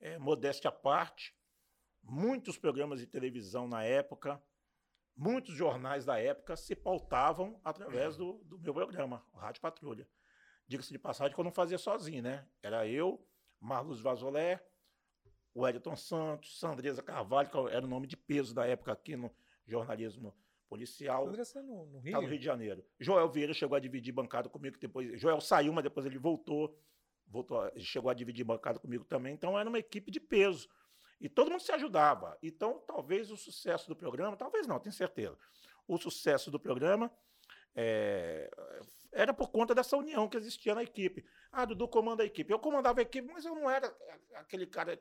é, modéstia à parte, muitos programas de televisão na época, muitos jornais da época se pautavam através do, do meu programa, o Rádio Patrulha. Diga-se de passagem que eu não fazia sozinho, né? Era eu, Marlos Vazolé, o Edson Santos, Sandresa Carvalho, que era o nome de peso da época aqui no jornalismo policial. Sandresa no, no Rio? Tá no Rio de Janeiro. Joel Vieira chegou a dividir bancada comigo, depois Joel saiu, mas depois ele voltou, voltou, chegou a dividir bancada comigo também. Então era uma equipe de peso. E todo mundo se ajudava. Então, talvez o sucesso do programa, talvez não, tenho certeza. O sucesso do programa é, era por conta dessa união que existia na equipe. Ah, Dudu comanda a equipe. Eu comandava a equipe, mas eu não era aquele cara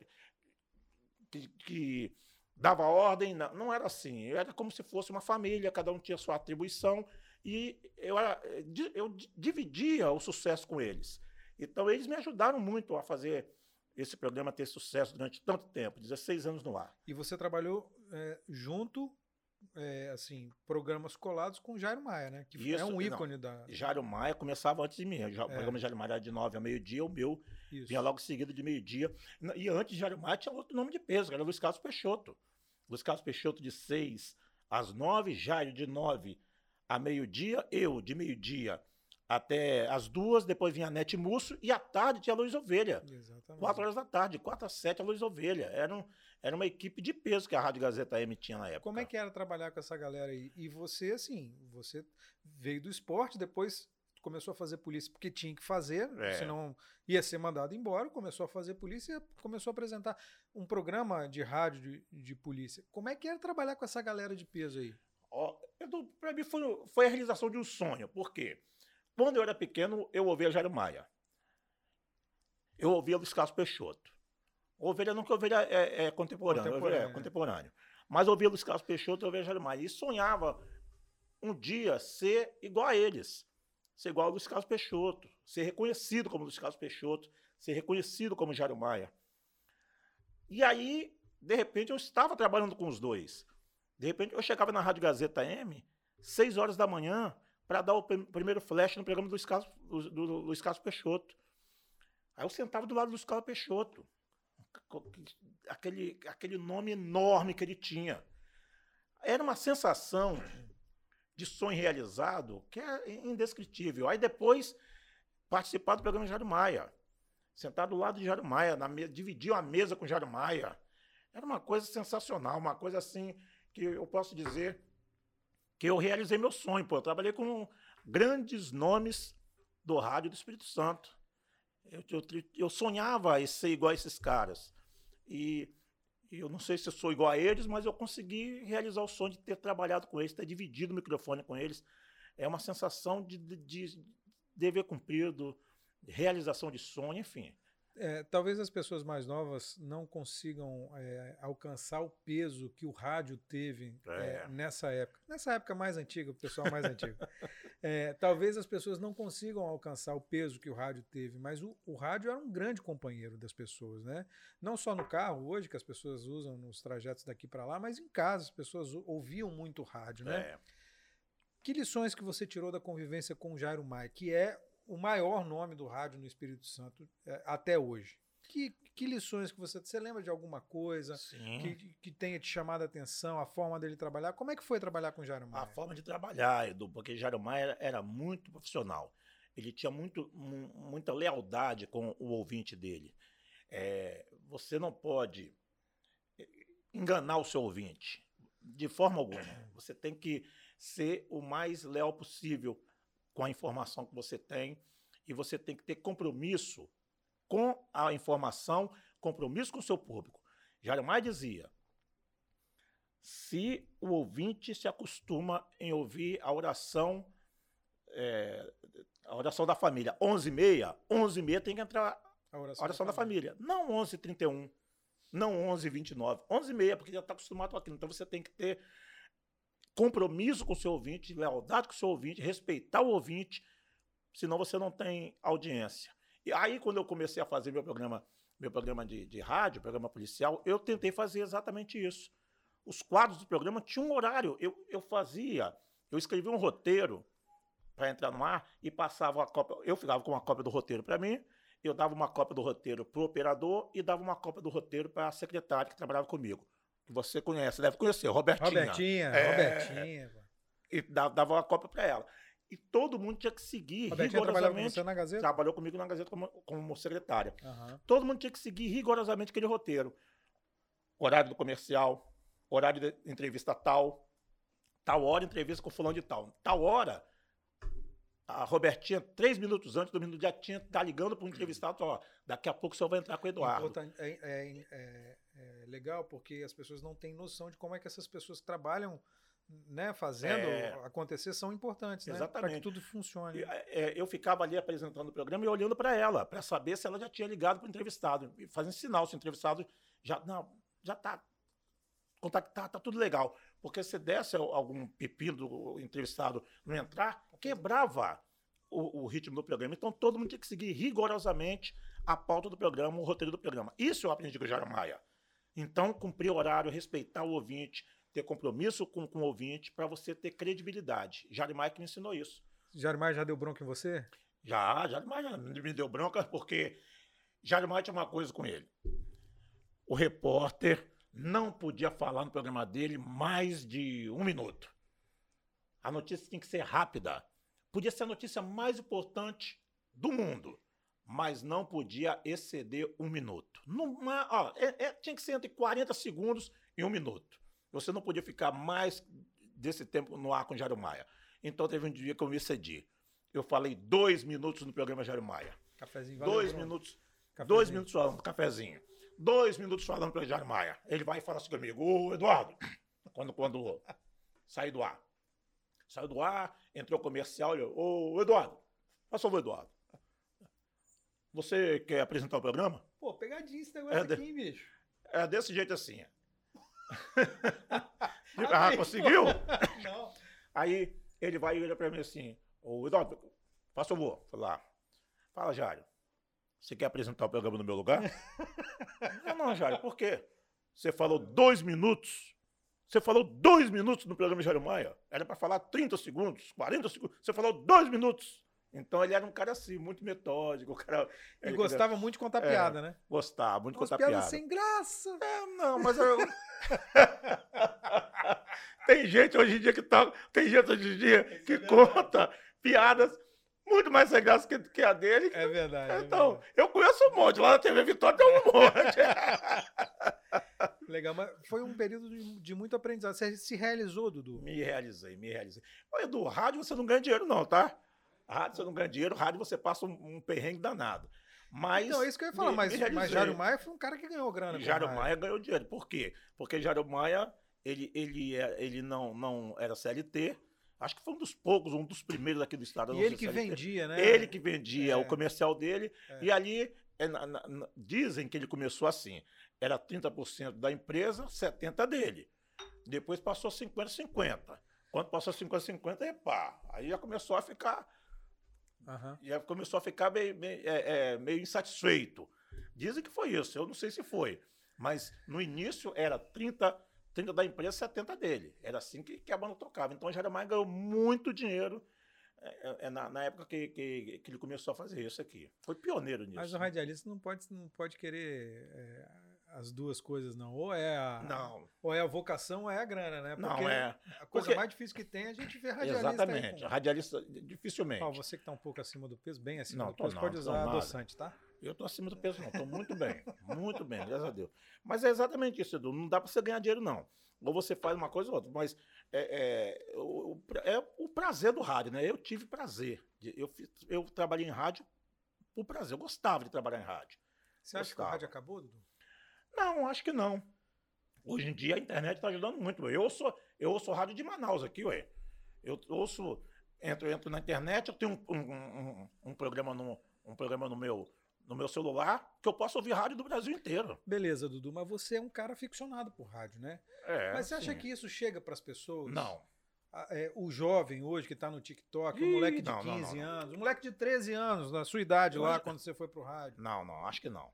que, que dava ordem, não, era assim. Era como se fosse uma família, cada um tinha sua atribuição e eu, era, eu dividia o sucesso com eles. Então, eles me ajudaram muito a fazer esse programa ter sucesso durante tanto tempo 16 anos no ar. E você trabalhou é, junto é, assim, programas colados com Jairo Maia, né? Que Isso, é um ícone não, da. Jairo Maia começava antes de mim. O é. programa Jairo Maia era de 9 a meio-dia, o meu Isso. vinha logo seguido de meio-dia. E antes de Jairo Maia tinha outro nome de peso, que era Luiz Carlos Peixoto. Luiz Carlos Peixoto de 6 às 9, Jairo de 9 a meio-dia, eu de meio-dia até as duas, depois vinha a Nete Musso e à tarde tinha a Luiz Ovelha. Exatamente. Quatro horas da tarde, quatro às sete a Luiz Ovelha. Era um, era uma equipe de peso que a Rádio Gazeta M tinha na época. Como é que era trabalhar com essa galera aí? E você, assim, você veio do esporte, depois começou a fazer polícia porque tinha que fazer, é. senão ia ser mandado embora, começou a fazer polícia e começou a apresentar um programa de rádio de, de polícia. Como é que era trabalhar com essa galera de peso aí? Oh, Para mim foi, foi a realização de um sonho. Por quê? Quando eu era pequeno, eu ouvia Jairo Maia. Eu ouvia Luiz Carlos Peixoto. Ovelha nunca ovelha é, é contemporâneo, contemporâneo, é contemporâneo. Mas ouvia Luiz Carlos Peixoto e ouvia Jair Maia. E sonhava um dia ser igual a eles. Ser igual a Luiz Carlos Peixoto. Ser reconhecido como Luiz Carlos Peixoto. Ser reconhecido como Jairo Maia. E aí, de repente, eu estava trabalhando com os dois. De repente, eu chegava na Rádio Gazeta M, seis horas da manhã, para dar o primeiro flash no programa do Luiz Carlos, do, do Luiz Carlos Peixoto. Aí eu sentava do lado do Luiz Carlos Peixoto aquele, aquele nome enorme que ele tinha. Era uma sensação de sonho realizado que é indescritível. Aí depois participar do programa Jário Maia. Sentar do lado de Jário Maia, na dividir a mesa com Jário Maia. Era uma coisa sensacional, uma coisa assim que eu posso dizer que eu realizei meu sonho. Pô, eu trabalhei com grandes nomes do rádio do Espírito Santo. Eu, eu, eu sonhava em ser igual a esses caras. E, eu não sei se sou igual a eles, mas eu consegui realizar o sonho de ter trabalhado com eles, ter dividido o microfone com eles. É uma sensação de, de, de dever cumprido, realização de sonho, enfim. É, talvez as pessoas mais novas não consigam é, alcançar o peso que o rádio teve é. é nessa época. Nessa época mais antiga, o pessoal mais antigo. [LAUGHS] É, talvez as pessoas não consigam alcançar o peso que o rádio teve, mas o, o, rádio era um grande companheiro das pessoas, né? Não só no carro hoje, que as pessoas usam nos trajetos daqui para lá, mas em casa as pessoas ouviam muito rádio, né? É. Que lições que você tirou da convivência com o Jairo Maia, que é o maior nome do rádio no Espírito Santo é, até hoje. Que, que lições que você. Você lembra de alguma coisa que, que tenha te chamado a atenção, a forma dele trabalhar? Como é que foi trabalhar com o Jairo Maia? A forma de trabalhar, Edu, porque Jairo Maia era, era muito profissional. Ele tinha muito, muita lealdade com o ouvinte dele. É, você não pode enganar o seu ouvinte, de forma alguma. Você tem que ser o mais leal possível com a informação que você tem e você tem que ter compromisso com a informação, compromisso com o seu público. Jeremias dizia: se o ouvinte se acostuma em ouvir a oração, é, a oração da família, 11h30, 11h30 tem que entrar a oração, a oração da, da, família. família. Não 11h31, não 11h29, 11h30, porque já está acostumado com aquilo. Então você tem que ter compromisso com o seu ouvinte, lealdade com o seu ouvinte, respeitar o ouvinte, senão você não tem audiência. E aí, quando eu comecei a fazer meu programa meu programa de, de rádio, programa policial, eu tentei fazer exatamente isso. Os quadros do programa tinham um horário. Eu, eu fazia, eu escrevia um roteiro para entrar no ar e passava a cópia. Eu ficava com uma cópia do roteiro para mim, eu dava uma cópia do roteiro para o operador e dava uma cópia do roteiro para a secretária que trabalhava comigo. Que você conhece, deve conhecer, Robertinha. Robertinha, é, Robertinha. E dava uma cópia para ela. E todo mundo tinha que seguir Robertinha rigorosamente. Trabalhou, na Gazeta? trabalhou comigo na Gazeta como, como secretária. Uhum. Todo mundo tinha que seguir rigorosamente aquele roteiro. Horário do comercial, horário de entrevista tal, tal hora entrevista com fulano de tal. Tal hora, a Robertinha, três minutos antes do minuto, já tinha tá ligando para um entrevistado, ó, daqui a pouco o senhor vai entrar com o Eduardo. É, é, é, é, legal porque as pessoas não têm noção de como é que essas pessoas que trabalham né, fazendo é, acontecer são importantes, né? Para que tudo funcione. Eu, é, eu ficava ali apresentando o programa e olhando para ela, para saber se ela já tinha ligado para o entrevistado, fazendo sinal se o entrevistado já não, já está contactar, tá tudo legal. Porque se desse algum pepino do entrevistado não entrar, quebrava o, o, ritmo do programa. Então todo mundo tinha que seguir rigorosamente a pauta do programa, o roteiro do programa. Isso eu aprendi com o Jair Maia. Então, cumprir horário, respeitar o ouvinte, ter compromisso com, com o ouvinte para você ter credibilidade. Jair Maia que me ensinou isso. Jair Maia já deu bronca em você? Já, Jair Maia já me deu bronca porque Jair Maia tinha uma coisa com ele. O repórter não podia falar no programa dele mais de um minuto. A notícia tinha que ser rápida. Podia ser a notícia mais importante do mundo, mas não podia exceder um minuto. Numa, ó, é, é, tinha que ser entre 40 segundos e um minuto. Você não podia ficar mais desse tempo no ar com Jairo Maia. Então teve um dia que eu me excedi. Eu falei dois minutos no programa Jairo Maia. Cafezinho, valeu, Dois minutos. Cafezinho. Dois minutos falando, cafezinho dois minutos falando para o Jair Maia. Ele vai e fala assim comigo, ô Eduardo, [COUGHS] quando, quando saí do ar. Saiu do ar, entrou comercial, ele, ô Eduardo, faz favor, Eduardo. Você quer apresentar o programa? Pô, pegadinha esse negócio é de, aqui, bicho. É desse jeito assim. [LAUGHS] ah, conseguiu? Não. Aí ele vai e olha para mim assim, ô Eduardo, faz favor. Falar, fala, Jário. Você quer apresentar o programa no meu lugar? [LAUGHS] não, não, Jair, por quê? Você falou dois minutos. Você falou dois minutos no programa Jair Maia. Era para falar 30 segundos, 40 segundos. Você falou dois minutos. Então ele era um cara assim, muito metódico. Cara, e gostava muito de contar é, piada, né? Gostava muito de contar piada. piada. sem graça. É, não, mas eu... [LAUGHS] tem gente hoje em dia que tá, tem gente hoje em dia que conta piadas muito mais sem graça que, que a dele. É verdade. Então, é verdade. eu conheço um monte. Lá na TV Vitória tem um [LAUGHS] monte. Legal, mas foi um período de, de, muito aprendizado. Você se realizou, Dudu? Me realizei, me realizei. Olha, do rádio você não ganha dinheiro, não, tá? Rádio você não ganha dinheiro, rádio você passa um, um perrengue danado. Mas. Então, é isso que eu ia falar, mas, mas Jário Maia foi um cara que ganhou grana. Jário Maia ganhou dinheiro. Por quê? Porque Jário Maia, ele, ele, é, ele não, não era CLT, Acho que foi um dos poucos, um dos primeiros aqui do estado. E ele que vendia, né? Ele que vendia é. o comercial dele. É. E ali, é, na, na, dizem que ele começou assim: era 30% da empresa, 70% dele. Depois passou 50-50. Quando passou 50-50, epá, aí já começou a ficar. Uhum. Já começou a ficar meio, meio, é, é, meio insatisfeito. Dizem que foi isso, eu não sei se foi. Mas no início era 30%. 30 da empresa, 70 dele. Era assim que, que a banda tocava. Então, o Jeremiah ganhou muito dinheiro é, é, é, na, na, época que, que, que, ele começou a fazer isso aqui. Foi pioneiro nisso. Mas o radialista não pode, não pode querer é, as duas coisas, não. Ou é a, não. ou é a vocação ou é a grana, né? Porque não é. A coisa Porque... mais difícil que tem é a gente ver radialista. Exatamente. Aí, Radialista, dificilmente. Você que está um pouco acima do peso, bem acima não, do peso, não, pode usar adoçante, tá? Eu estou acima do peso, não. Estou muito bem. muito bem, graças a Deus. Mas é exatamente isso, Edu. Não dá para você ganhar dinheiro, não. Ou você faz uma coisa ou outra. Mas é, é, o, é o prazer do rádio, né? Eu tive prazer. Eu, eu trabalhei em rádio por prazer. Eu gostava de trabalhar em rádio. Você acha gostava. que o rádio acabou, Dudu? Não, acho que não. Hoje em dia a internet está ajudando muito. Eu ouço, eu ouço rádio de Manaus aqui, ué. Eu ouço, entro, entro na internet, eu tenho um, um, um, um programa no, um programa no meu no meu celular que eu posso ouvir rádio do Brasil inteiro. Beleza, Dudu, mas você é um cara ficcionado por rádio, né? É. Mas você acha que isso chega para as pessoas? Não. É, o jovem hoje que está no TikTok, Ih, o moleque de não, 15 não, não, anos, o moleque de 13 anos, na sua idade lá, quando você foi pro rádio. Não, não, acho que não.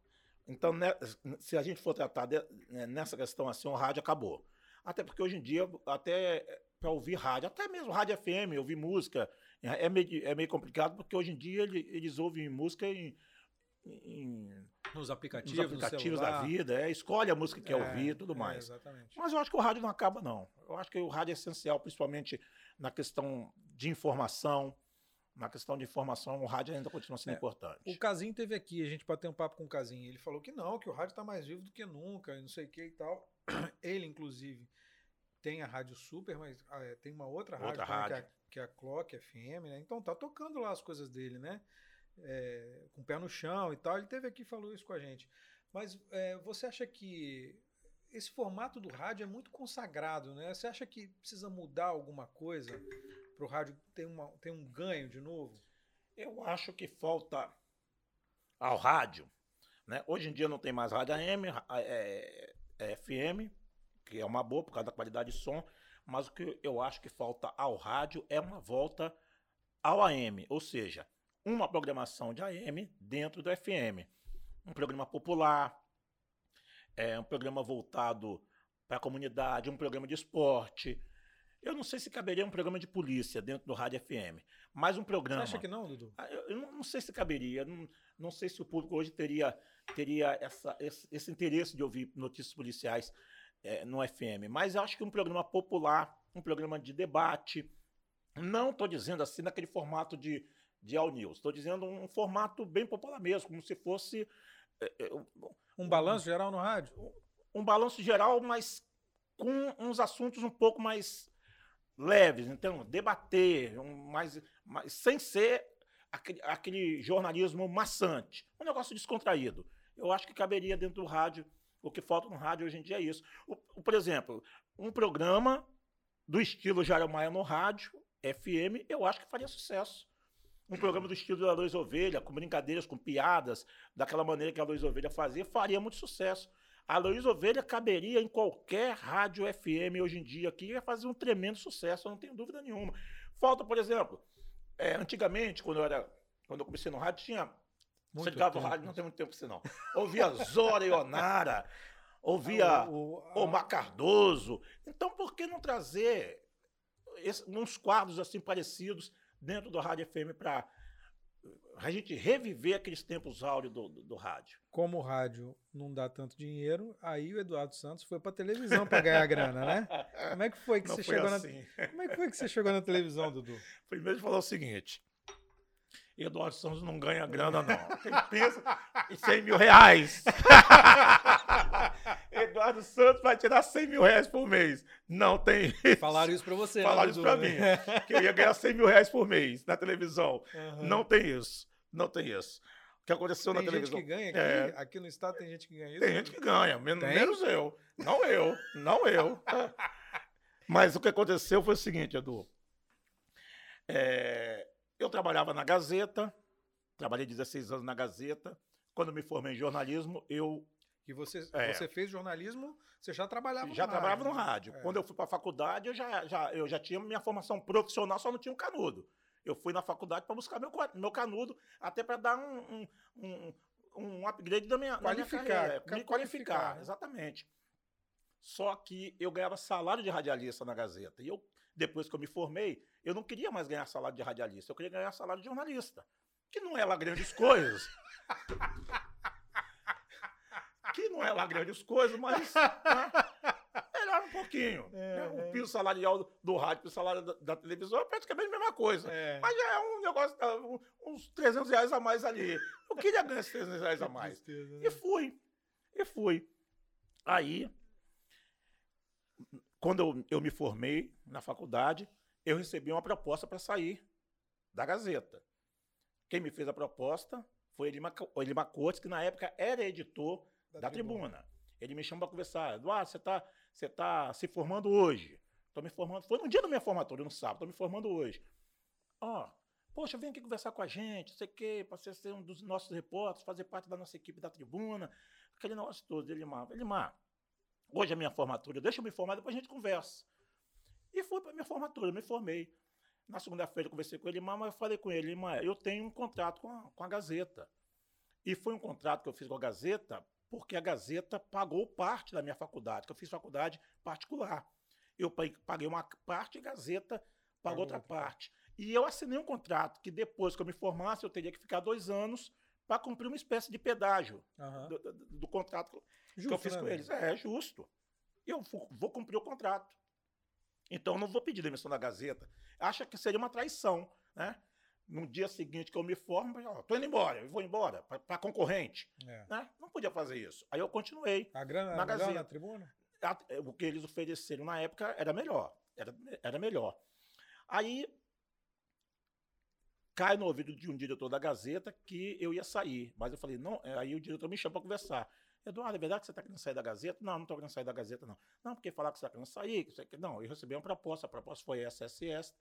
Então, né, se a gente for tratar de, né, nessa questão assim, o rádio acabou. Até porque hoje em dia, até para ouvir rádio, até mesmo rádio FM, ouvir música, é meio, é meio complicado, porque hoje em dia eles ouvem música em, em nos aplicativos, nos aplicativos da vida, é, escolhe a música que quer é, ouvir tudo é, mais. Exatamente. Mas eu acho que o rádio não acaba, não. Eu acho que o rádio é essencial, principalmente na questão de informação, na questão de informação, o rádio ainda continua sendo é, importante. O Casim teve aqui, a gente bateu um papo com o Casim. Ele falou que não, que o rádio está mais vivo do que nunca, e não sei o que e tal. [CLEARS THROAT] Ele, inclusive, tem a Rádio Super, mas ah, é, tem uma outra, outra rádio, rádio. Que, é, que, é, a Clock FM, né? Então tá tocando lá as coisas dele, né? É, com o pé no chão e tal. Ele teve aqui e falou isso com a gente. Mas é, você acha que esse formato do rádio é muito consagrado, né? Você acha que precisa mudar alguma coisa para o rádio ter, uma, ter um ganho de novo? Eu acho que falta ao rádio. Né? Hoje em dia não tem mais rádio AM, é, é FM, que é uma boa por causa da qualidade de som, mas o que eu acho que falta ao rádio é uma volta ao AM, ou seja, uma programação de AM dentro do FM. Um programa popular, é, um programa voltado para a comunidade, um programa de esporte, eu não sei se caberia um programa de polícia dentro do Rádio FM, mas um programa. Você acha que não, Dudu? Ah, eu, eu não, sei se caberia. Não, não sei se o público hoje teria, teria essa, esse, esse interesse de ouvir notícias policiais é, no FM. Mas eu acho que um programa popular, um programa de debate. Não estou dizendo assim naquele formato de, de All News. Estou dizendo um formato bem popular mesmo, como se fosse. É, é, um, um balanço geral no rádio? Um, um balanço geral, mas com uns assuntos um pouco mais leves, então debater, um, mais, mais, sem ser aquele, aquele, jornalismo maçante, um negócio descontraído. Eu acho que caberia dentro do rádio. O que falta no rádio hoje em dia é isso. O, o, por exemplo, um programa do estilo Jairo Maia no rádio, FM, eu acho que faria sucesso. Um programa do estilo da Luiz Ovelha, com brincadeiras, com piadas, daquela maneira que a Luiz Ovelha fazia, faria muito sucesso. A Luiz Ovelha caberia em qualquer rádio FM hoje em dia aqui, ia fazer um tremendo sucesso, eu não tenho dúvida nenhuma. Falta, por exemplo, é, antigamente, quando eu, era, quando eu comecei no rádio, tinha. Muito você ligava o rádio, não tem muito tempo assim, não. Ouvia [LAUGHS] Zora e Onara, ouvia ah, o, o, Omar Cardoso. Então, por que não trazer esse, uns quadros assim parecidos dentro do Rádio FM para a gente reviver aqueles tempos áureos do, do, do, rádio. Como o rádio não dá tanto dinheiro, aí o Eduardo Santos foi para televisão para ganhar grana, né? Como é que foi que não você foi chegou assim. na Como é que foi que você chegou na televisão, Dudu? Primeiro falou o seguinte: Eduardo Santos não ganha grana, não. Quem pensa em 100 mil reais. [LAUGHS] Eduardo Santos vai tirar 100 mil reais por mês. Não tem isso. Falaram isso pra você, né, Falaram isso pra mim. Que eu ia ganhar 100 mil reais por mês na televisão. Uhum. Não tem isso. Não tem isso. O que aconteceu tem na televisão. Tem gente que ganha aqui? É. Aqui no estado tem gente que ganha isso? Tem gente que ganha, menos, menos eu. Não eu. Não eu. [LAUGHS] Mas o que aconteceu foi o seguinte, Edu. É, eu trabalhava na Gazeta, trabalhei 16 anos na Gazeta. Quando me formei em jornalismo, eu e você, é. você fez jornalismo, você já trabalhava já no trabalhava rádio. no rádio. É. Quando eu fui para a faculdade, eu já, já, eu já tinha minha formação profissional, só não tinha um canudo. Eu fui na faculdade para buscar meu, meu canudo, até para dar um, um, um, um, upgrade da minha, qualificar, minha carreira. Me qualificar, qualificar né? exatamente. Só que eu ganhava salário de radialista na Gazeta. E eu, depois que eu me formei, eu não queria mais ganhar salário de radialista, eu queria ganhar salário de jornalista. Que não é lá grandes coisas. [LAUGHS] que não é lá grandes coisas, mas né, melhora um pouquinho. É, né? O é. piso salarial do, rádio para o salário da, da, televisão é praticamente a mesma coisa. É. Mas já é um negócio, tá, uns 300 reais a mais ali. Eu queria ganhar esses 300 reais a mais. Tristeza, né? E fui. E fui. Aí, quando eu, eu me formei na faculdade, eu recebi uma proposta para sair da Gazeta. Quem me fez a proposta foi o Elima Cortes, que na época era editor da, da tribuna. tribuna. Ele me chamou para conversar. Eduardo, você está você tá se formando hoje. Estou me formando. Foi no dia da minha formatura, no sábado. Estou me formando hoje. Ó, oh, poxa, vem aqui conversar com a gente, sei que, para você ser um dos nossos repórteres, fazer parte da nossa equipe da tribuna. Aquele negócio todo. Elimar, Elimar, hoje é minha formatura, deixa eu me formar, depois a gente conversa. E fui para minha formatura, me formei. Na segunda-feira eu conversei com ele, mas eu falei com ele, Elimar, eu tenho um contrato com a, com a Gazeta. E foi um contrato que eu fiz com a Gazeta porque a Gazeta pagou parte da minha faculdade, que eu fiz faculdade particular. Eu paguei uma parte e a Gazeta pagou outra parte. E eu assinei um contrato que depois que eu me formasse, eu teria que ficar dois anos para cumprir uma espécie de pedágio uhum. do, do, do, contrato justo, que eu fiz né, com eles. É, é justo. Eu vou, vou cumprir o contrato. Então eu não vou pedir demissão da Gazeta. Acha que seria uma traição, né? No dia seguinte que eu me formo, ó, tô indo embora, eu vou embora para concorrente, é. né? Não podia fazer isso. Aí eu continuei. A grana na Gazeta. na tribuna? o que eles ofereceram na época era melhor, era, era melhor. Aí cai no ouvido de um diretor da Gazeta que eu ia sair. Mas eu falei, não, é, aí o diretor me chama para conversar. Eduardo, é verdade que você está querendo sair da Gazeta? Não, não estou querendo sair da Gazeta, não. Não, porque falar que você está querendo sair, que você. Não, eu recebi uma proposta, a proposta foi SSS,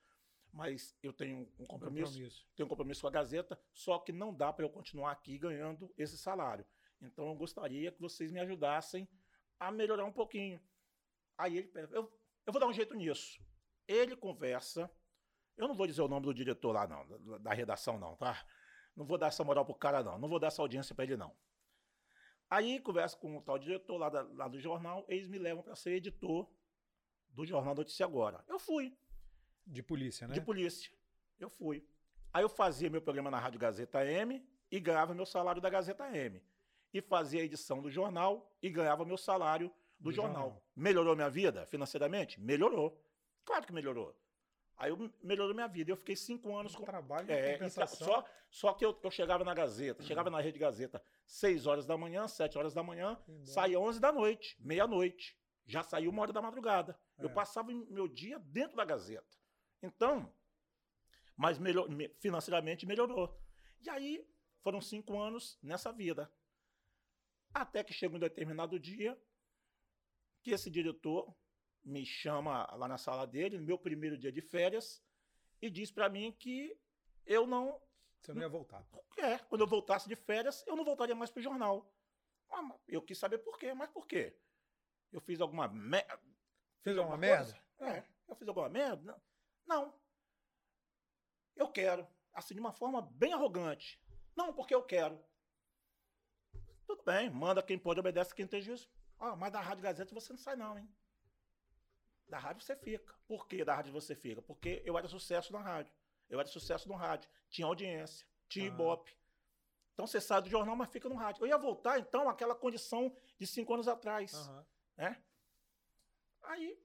mas eu tenho um compromisso, compromisso. tenho um compromisso com a Gazeta, só que não dá para eu continuar aqui ganhando esse salário. Então eu gostaria que vocês me ajudassem a melhorar um pouquinho. Aí ele, eu, eu vou dar um jeito nisso. Ele conversa eu não vou dizer o nome do diretor lá, não, da, da redação, não, tá? Não vou dar essa moral pro cara, não. Não vou dar essa audiência para ele, não. Aí, converso com o tal diretor lá, da, lá do jornal, eles me levam para ser editor do Jornal Notícia Agora. Eu fui. De polícia, né? De polícia. Eu fui. Aí eu fazia meu programa na Rádio Gazeta M e ganhava meu salário da Gazeta M. E fazia a edição do jornal e ganhava meu salário do, do jornal. jornal. Melhorou minha vida financeiramente? Melhorou. Claro que melhorou. Aí eu melhorou minha vida. Eu fiquei cinco anos com trabalho. É, só, só que eu, eu chegava na Gazeta, uhum. chegava na Rede Gazeta, seis horas da manhã, sete horas da manhã, saía onze da noite, meia-noite. Já saiu uma hora da madrugada. É. Eu passava meu dia dentro da Gazeta. Então, mas melhor, financeiramente melhorou. E aí foram cinco anos nessa vida. Até que chega um determinado dia que esse diretor me chama lá na sala dele, no meu primeiro dia de férias, e diz para mim que eu não. Você não ia voltar. É, quando eu voltasse de férias, eu não voltaria mais pro jornal. Ah, eu quis saber por quê, mas por quê? Eu fiz alguma merda. Fez alguma, alguma merda? É, eu fiz alguma merda? Não. Não. Eu quero. Assim, de uma forma bem arrogante. Não, porque eu quero. Tudo bem, manda quem pode, obedece quem tem juízo. Ah, mas da Rádio Gazeta você não sai não, hein? Da rádio você fica. Por que da rádio você fica? Porque eu era sucesso na rádio. Eu era sucesso no rádio. Tinha audiência, tinha ah. ibope. Então você sai do jornal, mas fica no rádio. Eu ia voltar, então, àquela condição de cinco anos atrás. Uhum. Né? Aí,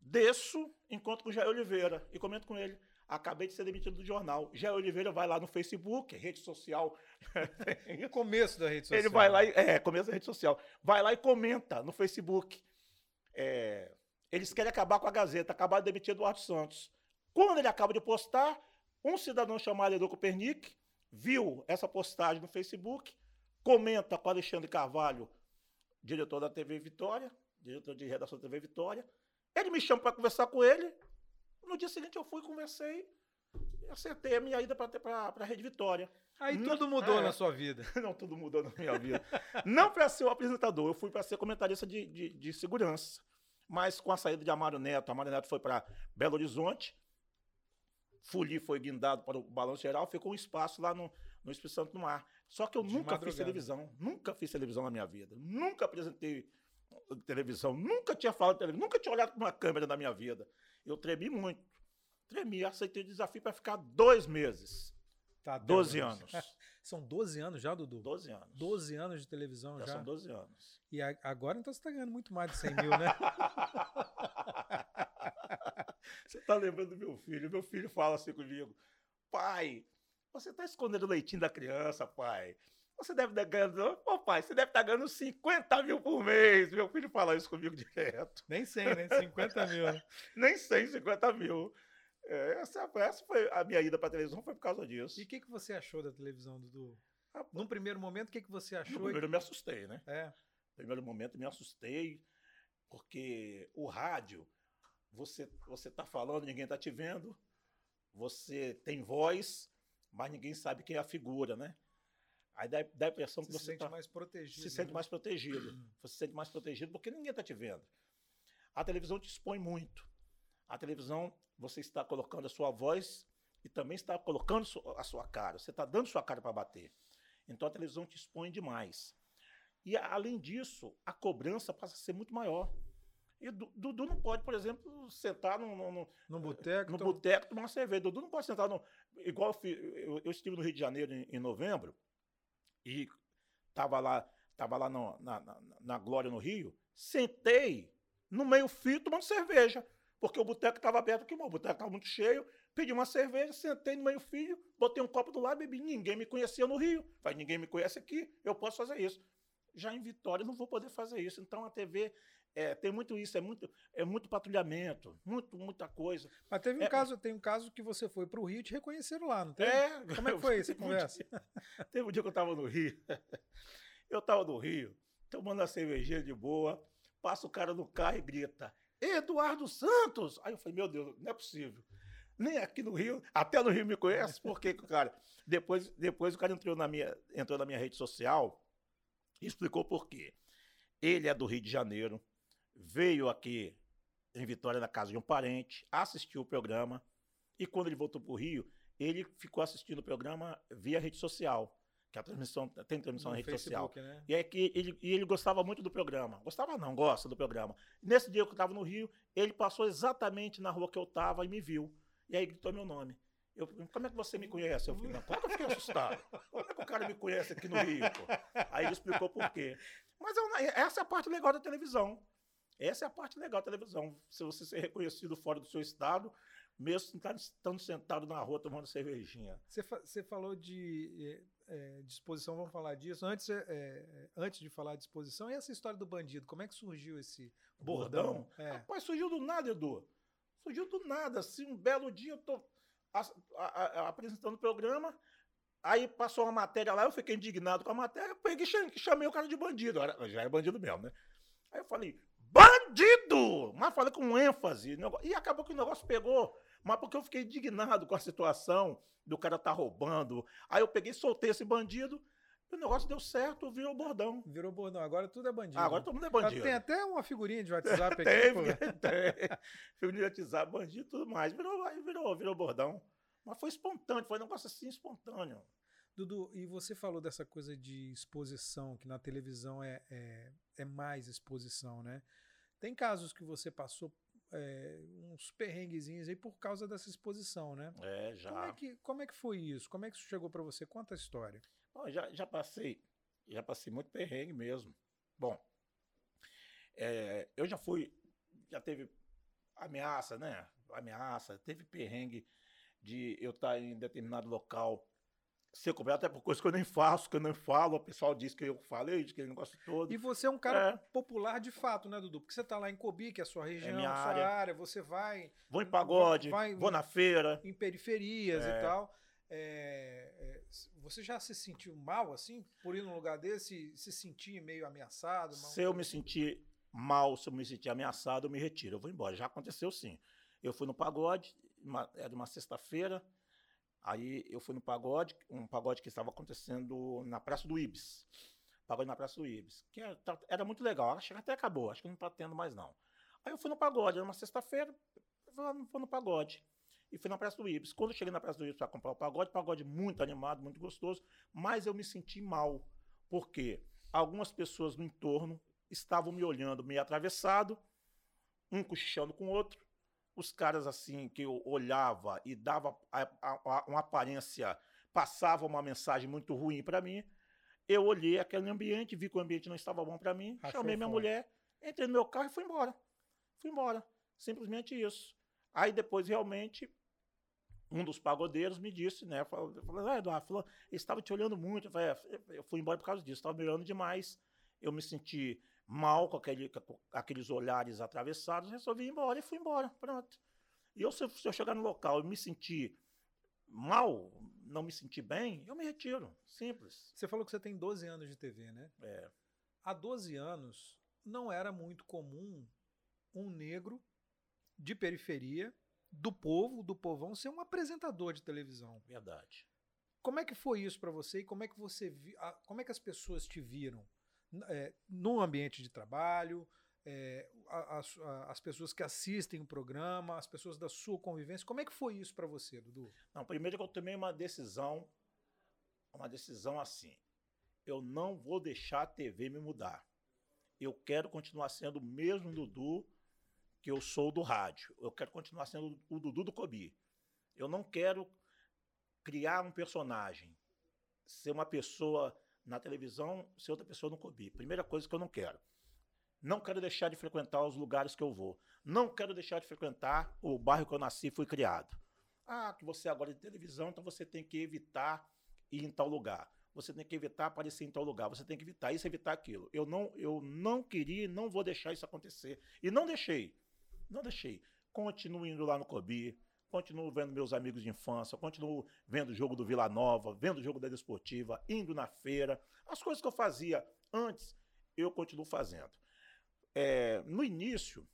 desço, encontro com o Jair Oliveira e comento com ele. Acabei de ser demitido do jornal. Jair Oliveira vai lá no Facebook, rede social. [LAUGHS] começo da rede social. Ele vai lá e. É, começo da rede social. Vai lá e comenta no Facebook. É, eles querem acabar com a Gazeta, acabar de demitir Eduardo Santos. Quando ele acaba de postar, um cidadão chamado Edu Copernic viu essa postagem no Facebook, comenta com Alexandre Carvalho, diretor da TV Vitória, diretor de redação da TV Vitória. Ele me chama para conversar com ele. No dia seguinte eu fui, conversei e acertei a minha ida para a Rede Vitória. Aí não, tudo mudou é, na sua vida. [LAUGHS] Não, tudo mudou na minha vida. não para ser o apresentador, eu fui para ser comentarista de, de, de segurança. Mas com a saída de Amário Neto, Amário Neto foi para Belo Horizonte, Fuli foi guindado para o Balanço Geral, ficou um espaço lá no, no Espírito Santo no Mar. Só que eu de nunca fiz televisão, nunca fiz televisão na minha vida, nunca apresentei televisão, nunca tinha falado de televisão, nunca tinha olhado para uma câmera na minha vida. Eu tremi muito. Tremi, aceitei o desafio para ficar dois meses. Tá, 12 anos. [LAUGHS] São 12 anos já, Dudu? 12 anos. 12 anos de televisão já. já. São 12 anos. E a, agora então você está ganhando muito mais de 100 mil, né? [LAUGHS] você está lembrando do meu filho. Meu filho fala assim comigo: pai, você está escondendo o leitinho da criança, pai. Você deve estar ganhando. Ô, pai, você deve estar ganhando 50 mil por mês. Meu filho fala isso comigo direto. Nem 100, né? 50 mil. Né? [LAUGHS] Nem 100, 50 mil. É, essa, essa foi a minha ida para a televisão foi por causa disso. E o que, que você achou da televisão, Dudu? Ah, Num primeiro momento, o que, que você achou? No primeiro eu me assustei, né? É. No primeiro momento me assustei, porque o rádio, você você está falando, ninguém está te vendo, você tem voz, mas ninguém sabe quem é a figura, né? Aí dá, dá a impressão que você se sente tá, mais protegido. Se sente né? mais protegido. Você se sente mais protegido porque ninguém está te vendo. A televisão te expõe muito. A televisão você está colocando a sua voz e também está colocando a sua cara. Você está dando sua cara para bater. Então a televisão te expõe demais. E, além disso, a cobrança passa a ser muito maior. E Dudu não pode, por exemplo, sentar no, no, no boteco no boteco tomar uma cerveja. Dudu não pode sentar no. Igual eu, eu, eu estive no Rio de Janeiro em, em novembro e estava lá, tava lá no, na, na, na, Glória no Rio, sentei no meio-fio tomando cerveja. Porque o boteco estava aberto aqui, o boteco estava muito cheio. Pedi uma cerveja, sentei no meio-fio, botei um copo do lado e bebi. Ninguém me conhecia no Rio. Mas ninguém me conhece aqui, eu posso fazer isso. Já em Vitória, não vou poder fazer isso. Então a TV é, tem muito isso, é muito, é muito patrulhamento, muito, muita coisa. Mas teve um é, caso, tem um caso que você foi para o Rio e te reconheceram lá, não tem? É, Como é que foi essa [LAUGHS] conversa? Um teve um dia que eu estava no Rio. [LAUGHS] Eu estava no Rio, tomando a cervejinha de boa, passa o cara no carro e grita: Eduardo Santos! Aí eu falei, meu Deus, não é possível. Nem aqui no Rio, até no Rio me conhece, porque, cara, [LAUGHS] depois, depois o cara entrou na, minha, entrou na minha rede social e explicou por quê. Ele é do Rio de Janeiro, veio aqui em Vitória na casa de um parente, assistiu o programa e quando ele voltou para o Rio, ele ficou assistindo o programa via rede social. Que a transmissão tem transmissão no na rede Facebook, social. Né? E é que ele, e ele gostava muito do programa. Gostava não, gosta do programa. Nesse dia que eu estava no Rio, ele passou exatamente na rua que eu estava e me viu. E aí gritou meu nome. Eu, como é que você me conhece? Eu falei, não, claro que eu fiquei assustado. Como é que o cara me conhece aqui no Rio? Pô? Aí ele explicou por quê. Mas eu, essa é a parte legal da televisão. Essa é a parte legal da televisão. Se você ser reconhecido fora do seu estado, mesmo estando sentado na rua tomando cervejinha. Você, fa você falou de é, disposição, vamos falar disso. Antes, é, antes de falar de disposição, e essa história do bandido? Como é que surgiu esse bordão? bordão? É. Rapaz, surgiu do nada, Edu. Surgiu do nada. Assim, um belo dia eu tô a, a, a, apresentando o programa, aí passou uma matéria lá, eu fiquei indignado com a matéria, peguei e chamei o cara de bandido. Já é bandido mesmo, né? Aí eu falei, bandido! Mas falei com ênfase. E acabou que o negócio pegou. Mas porque eu fiquei indignado com a situação do cara tá roubando. Aí eu peguei, soltei esse bandido. O negócio deu certo, virou bordão. Virou bordão. Agora tudo é bandido. agora todo mundo é bandido. Tem até uma figurinha de WhatsApp aqui. tem, [LAUGHS] tem. Figurinha de WhatsApp, bandido e tudo mais. Virou, virou, virou bordão. Mas foi espontâneo, foi um negócio assim espontâneo. Dudu, e você falou dessa coisa de exposição, que na televisão é, é, é mais exposição, né? Tem casos que você passou é, uns perrenguezinhos aí por causa dessa exposição, né? É, já. Como é que, como é que foi isso? Como é que isso chegou para você? Conta a história. Bom, já, já passei, já passei muito perrengue mesmo. Bom, é, eu já fui, já teve ameaça, né? Ameaça, teve perrengue de eu estar em determinado local ser cobrado, até por coisas que eu nem faço, que eu nem falo, o pessoal diz que eu falei, que ele negócio todo. E você é um cara é. popular de fato, né, Dudu? Porque você tá lá em Cobi, que é a sua região, é minha sua área. área. você vai... Vou em pagode, vai, vou na feira. Em periferias é. e tal. É, é, você já se sentiu mal, assim, por ir num lugar desse, se sentir meio ameaçado? Se eu me sentir mal, se eu me sentir ameaçado, eu me retiro, eu vou embora. Já aconteceu sim. Eu fui no pagode, uma, era uma sexta-feira, Aí eu fui no pagode, um pagode que estava acontecendo na Praça do Ibis. Pagode na Praça do Ibis. Que era, tá, era muito legal. Acho que até acabou, acho que não está tendo mais não. Aí eu fui no pagode, era uma sexta-feira, fui no pagode. E fui na Praça do Ibis. Quando eu cheguei na Praça do Ibis para comprar o pagode, pagode muito animado, muito gostoso, mas eu me senti mal. Porque algumas pessoas no entorno estavam me olhando meio atravessado, um cochichando com o outro, os caras assim que eu olhava e dava a, a, a, uma aparência, passava uma mensagem muito ruim para mim. Eu olhei aquele ambiente, vi que o ambiente não estava bom para mim, Achou chamei minha mulher, entrei no meu carro e fui embora. Fui embora. Simplesmente isso. Aí depois realmente um dos pagodeiros me disse, né? Falou ah, Eduardo, falou, estava te olhando muito. Eu, falei, é, eu fui embora por causa disso, estava me olhando demais. Eu me senti mal com, aquele, com aqueles olhares atravessados, resolvi ir embora e fui embora. Pronto. E eu, se, se eu chegar no local e me sentir mal, não me sentir bem, eu me retiro. Simples. Você falou que você tem 12 anos de TV, né? É. Há 12 anos não era muito comum um negro de periferia, do povo, do povão, ser um apresentador de televisão. Verdade. Como é que foi isso para você e como é que você vi, como é que as pessoas te viram? É, no ambiente de trabalho, é, as, as, pessoas que assistem o programa, as pessoas da sua convivência. Como é que foi isso para você, Dudu? Não, primeiro que eu tomei uma decisão, uma decisão assim. eu não vou deixar a TV me mudar. Eu quero continuar sendo o mesmo Dudu que eu sou do rádio. Eu quero continuar sendo o Dudu do Kobi. Eu não quero criar um personagem, ser uma pessoa na televisão, ser outra pessoa no Kobi. Primeira coisa que eu não quero. Não quero deixar de frequentar os lugares que eu vou. Não quero deixar de frequentar o bairro que eu nasci e fui criado. Ah, que você agora é de televisão, então você tem que evitar ir em tal lugar. Você tem que evitar aparecer em tal lugar. Você tem que evitar isso, evitar aquilo. Eu não, eu não queria, não vou deixar isso acontecer. E não deixei. Não deixei. Continuo indo lá no Cobi, continuo vendo meus amigos de infância, continuo vendo o jogo do Vila Nova, vendo o jogo da Desportiva, indo na feira. As coisas que eu fazia antes, eu continuo fazendo. É, no início,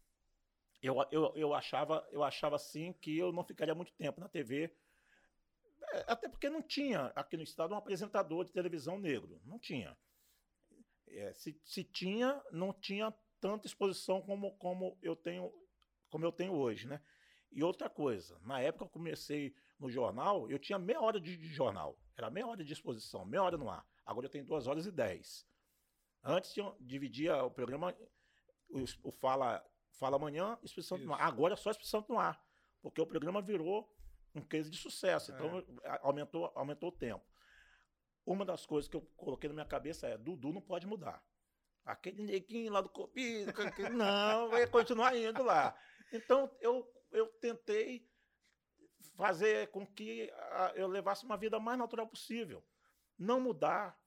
eu, eu, eu, achava, eu achava assim que eu não ficaria muito tempo na TV, é, até porque não tinha aqui no estado um apresentador de televisão negro. Não tinha. É, se, se tinha, não tinha tanta exposição como, como eu tenho como eu tenho hoje, né? E outra coisa, na época eu comecei no jornal, eu tinha meia hora de, de jornal. Era meia hora de exposição, meia hora no ar. Agora eu tenho duas horas e dez. Antes eu dividia o programa, o, o Fala, Fala Amanhã, Exposição no ar. Agora é só Exposição no ar. Porque o programa virou um case de sucesso. Então é. aumentou, aumentou o tempo. Uma das coisas que eu coloquei na minha cabeça é: Dudu não pode mudar. Aquele neguinho lá do Copito, não, vai continuar indo lá. Então, eu, eu tentei fazer com que eu levasse uma vida mais natural possível. Não mudar.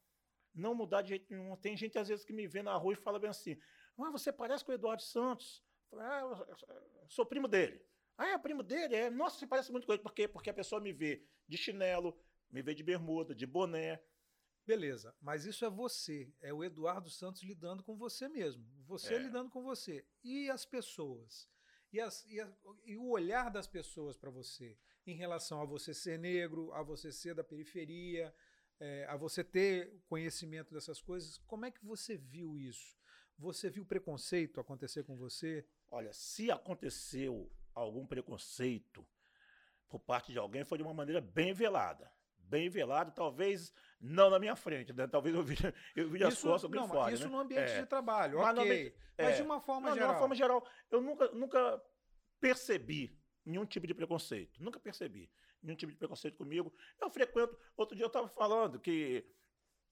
Não mudar de jeito nenhum. Tem gente, às vezes, que me vê na rua e fala bem assim: ah, você parece com o Eduardo Santos. ah, eu sou primo dele. Ah, é primo dele? É. Nossa, você parece muito com ele. Por quê? Porque a pessoa me vê de chinelo, me vê de bermuda, de boné. Beleza, mas isso é você. É o Eduardo Santos lidando com você mesmo. Você é. lidando com você. E as pessoas? E, as, e, a, e o olhar das pessoas para você em relação a você ser negro, a você ser da periferia, é, a você ter conhecimento dessas coisas, como é que você viu isso? Você viu preconceito acontecer com você? Olha, se aconteceu algum preconceito por parte de alguém, foi de uma maneira bem velada. Bem velada, talvez não na minha frente, né? Talvez eu vi, [LAUGHS] eu vi as costas não, fora. Isso né? no ambiente é. de trabalho, mas, ok. É. Mas de uma forma não, geral. De uma forma geral, eu nunca, nunca percebi nenhum tipo de preconceito. Nunca percebi nenhum tipo de preconceito comigo. Eu frequento. Outro dia eu estava falando que,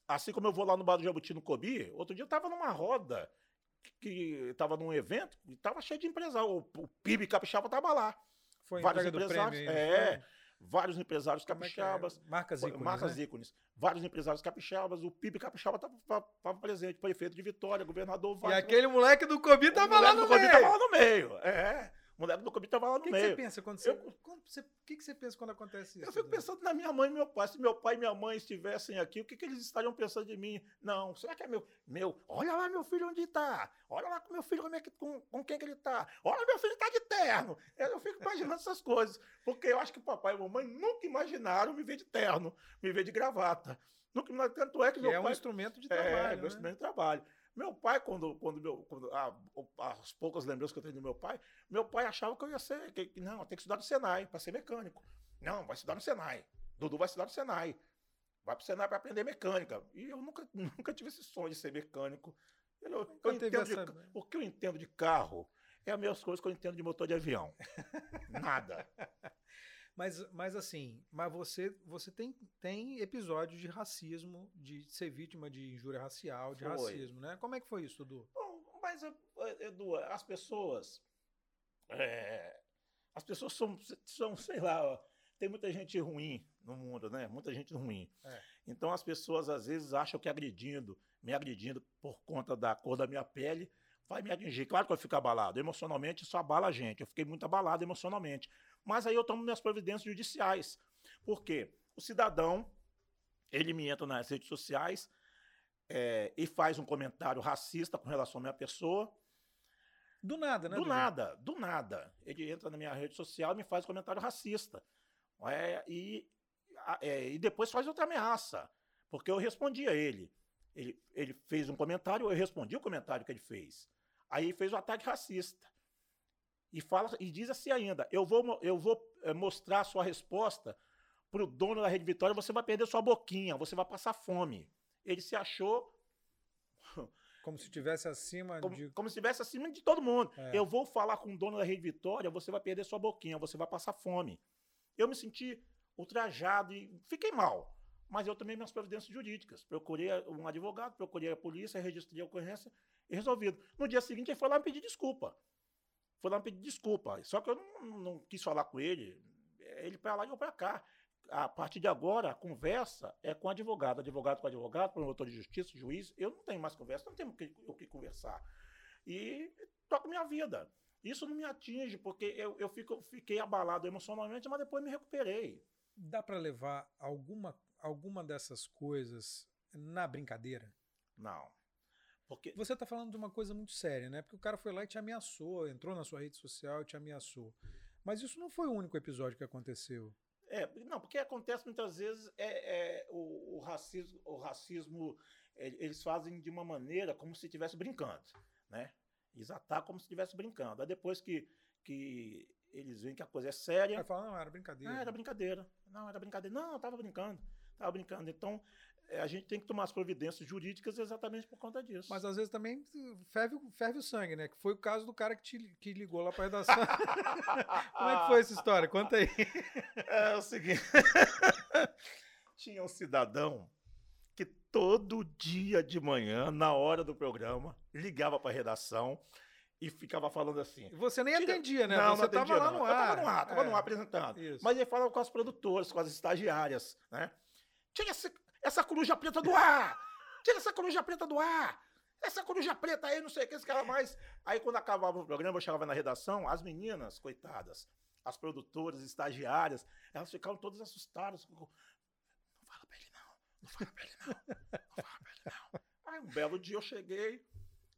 assim como eu vou lá no Bar do Jabuti no Cobi, outro dia eu estava numa roda que estava num evento e estava cheio de empresários. O, o PIB Capixaba estava lá. Foi Vários empresários. Prêmio, é. Foi? Vários empresários é é? capixabas. É marcas ícones. Marcas né? ícones. Vários empresários capixabas. O PIB capixaba estava presente. Prefeito de Vitória, governador. E aquele moleque do Cobi estava lá no meio. O moleque do Cobi estava lá no meio. É. O moleque do Covid tava lá no que meio. O que você pensa quando você. O que, que você pensa quando acontece isso? Eu fico pensando na minha mãe e meu pai. Se meu pai e minha mãe estivessem aqui, o que, que eles estariam pensando de mim? Não, será que é meu? Meu, olha lá meu filho onde está. Olha lá com meu filho como é que, com, com quem que ele está. Olha, meu filho está de terno. Eu fico imaginando essas coisas. Porque eu acho que o papai e a mamãe nunca imaginaram me ver de terno, me ver de gravata. Nunca, tanto é que, que meu é pai. É um instrumento de trabalho. É, é um né? instrumento de trabalho. Meu pai, quando, quando, meu, quando ah, as poucas lembranças que eu tenho do meu pai, meu pai achava que eu ia ser, que, não, tem que estudar no Senai para ser mecânico. Não, vai estudar no Senai. Dudu vai estudar no Senai. Vai para o Senai para aprender mecânica. E eu nunca, [LAUGHS] nunca tive esse sonho de ser mecânico. Eu, eu, eu entendo essa... de, o que eu entendo de carro é as mesmas coisas que eu entendo de motor de avião. [LAUGHS] Nada. Mas, mas assim, mas você, você tem, tem episódios de racismo, de ser vítima de injúria racial, de foi. racismo, né? Como é que foi isso, Edu? Bom, mas, Edu, as pessoas. É, as pessoas são, são, sei lá, tem muita gente ruim no mundo, né? Muita gente ruim. É. Então as pessoas às vezes acham que agredindo, me agredindo por conta da cor da minha pele, vai me atingir. Claro que eu fico abalado. Emocionalmente, isso abala a gente. Eu fiquei muito abalado emocionalmente. Mas aí eu tomo minhas providências judiciais. Por quê? O cidadão, ele me entra nas redes sociais é, e faz um comentário racista com relação à minha pessoa. Do nada, né? Do nada, do nada. Ele entra na minha rede social e me faz um comentário racista. É, e, é, e depois faz outra ameaça. Porque eu respondi a ele. ele. Ele fez um comentário, eu respondi o comentário que ele fez. Aí fez o um ataque racista. E, fala, e diz assim ainda: eu vou, eu vou é, mostrar a sua resposta para o dono da Rede Vitória, você vai perder sua boquinha, você vai passar fome. Ele se achou. [LAUGHS] Como se estivesse acima como, de. Como se estivesse acima de todo mundo. É. Eu vou falar com o dono da Rede Vitória, você vai perder sua boquinha, você vai passar fome. Eu me senti ultrajado e fiquei mal. Mas eu tomei minhas providências jurídicas. Procurei um advogado, procurei a polícia, registrei a ocorrência e resolvido. No dia seguinte, ele foi lá me pedir desculpa. Foi lá me pedir desculpa. Só que eu não, não quis falar com ele. Ele para lá e eu para cá. A partir de agora, a conversa é com advogado. Advogado com advogado, promotor de justiça, juiz. Eu não tenho mais conversa, não tenho o que, o que conversar. E toco minha vida. Isso não me atinge, porque eu, eu fico, fiquei abalado emocionalmente, mas depois me recuperei. Dá para levar alguma alguma dessas coisas na brincadeira? Não. Porque... Você está falando de uma coisa muito séria, né? Porque o cara foi lá e te ameaçou, entrou na sua rede social e te ameaçou. Mas isso não foi o único episódio que aconteceu. É, não, porque acontece muitas vezes é, é o, o, racismo, o racismo eles fazem de uma maneira como se estivesse brincando, né? Eles atacam como se estivesse brincando. Aí depois que, que eles veem que a coisa é séria. Aí falam, não, era brincadeira. Ah, era brincadeira. Não, era brincadeira. Não, eu tava brincando. Tava brincando. Então, é, a gente tem que tomar as providências jurídicas exatamente por conta disso. Mas às vezes também ferve, ferve o sangue, né? Que foi o caso do cara que, te, que ligou lá para a redação. [LAUGHS] Como é que foi essa história? Conta aí. É, é o seguinte: [LAUGHS] tinha um cidadão que todo dia de manhã, na hora do programa, ligava para a redação e ficava falando assim. Você nem atendia, né? Não, Você estava lá no ar. Eu tava no ar, tava é. no ar apresentando. Isso. Mas ele falava com as produtoras, com as estagiárias, né? Tira esse, essa coruja preta do ar! Tira essa coruja preta do ar! Essa coruja preta aí, não sei o que, esse cara mais. Aí, quando acabava o programa, eu chegava na redação, as meninas, coitadas, as produtoras, estagiárias, elas ficavam todas assustadas. Não fala pra ele, não. Não fala pra ele, não. Não fala pra ele, não. Aí, um belo dia eu cheguei,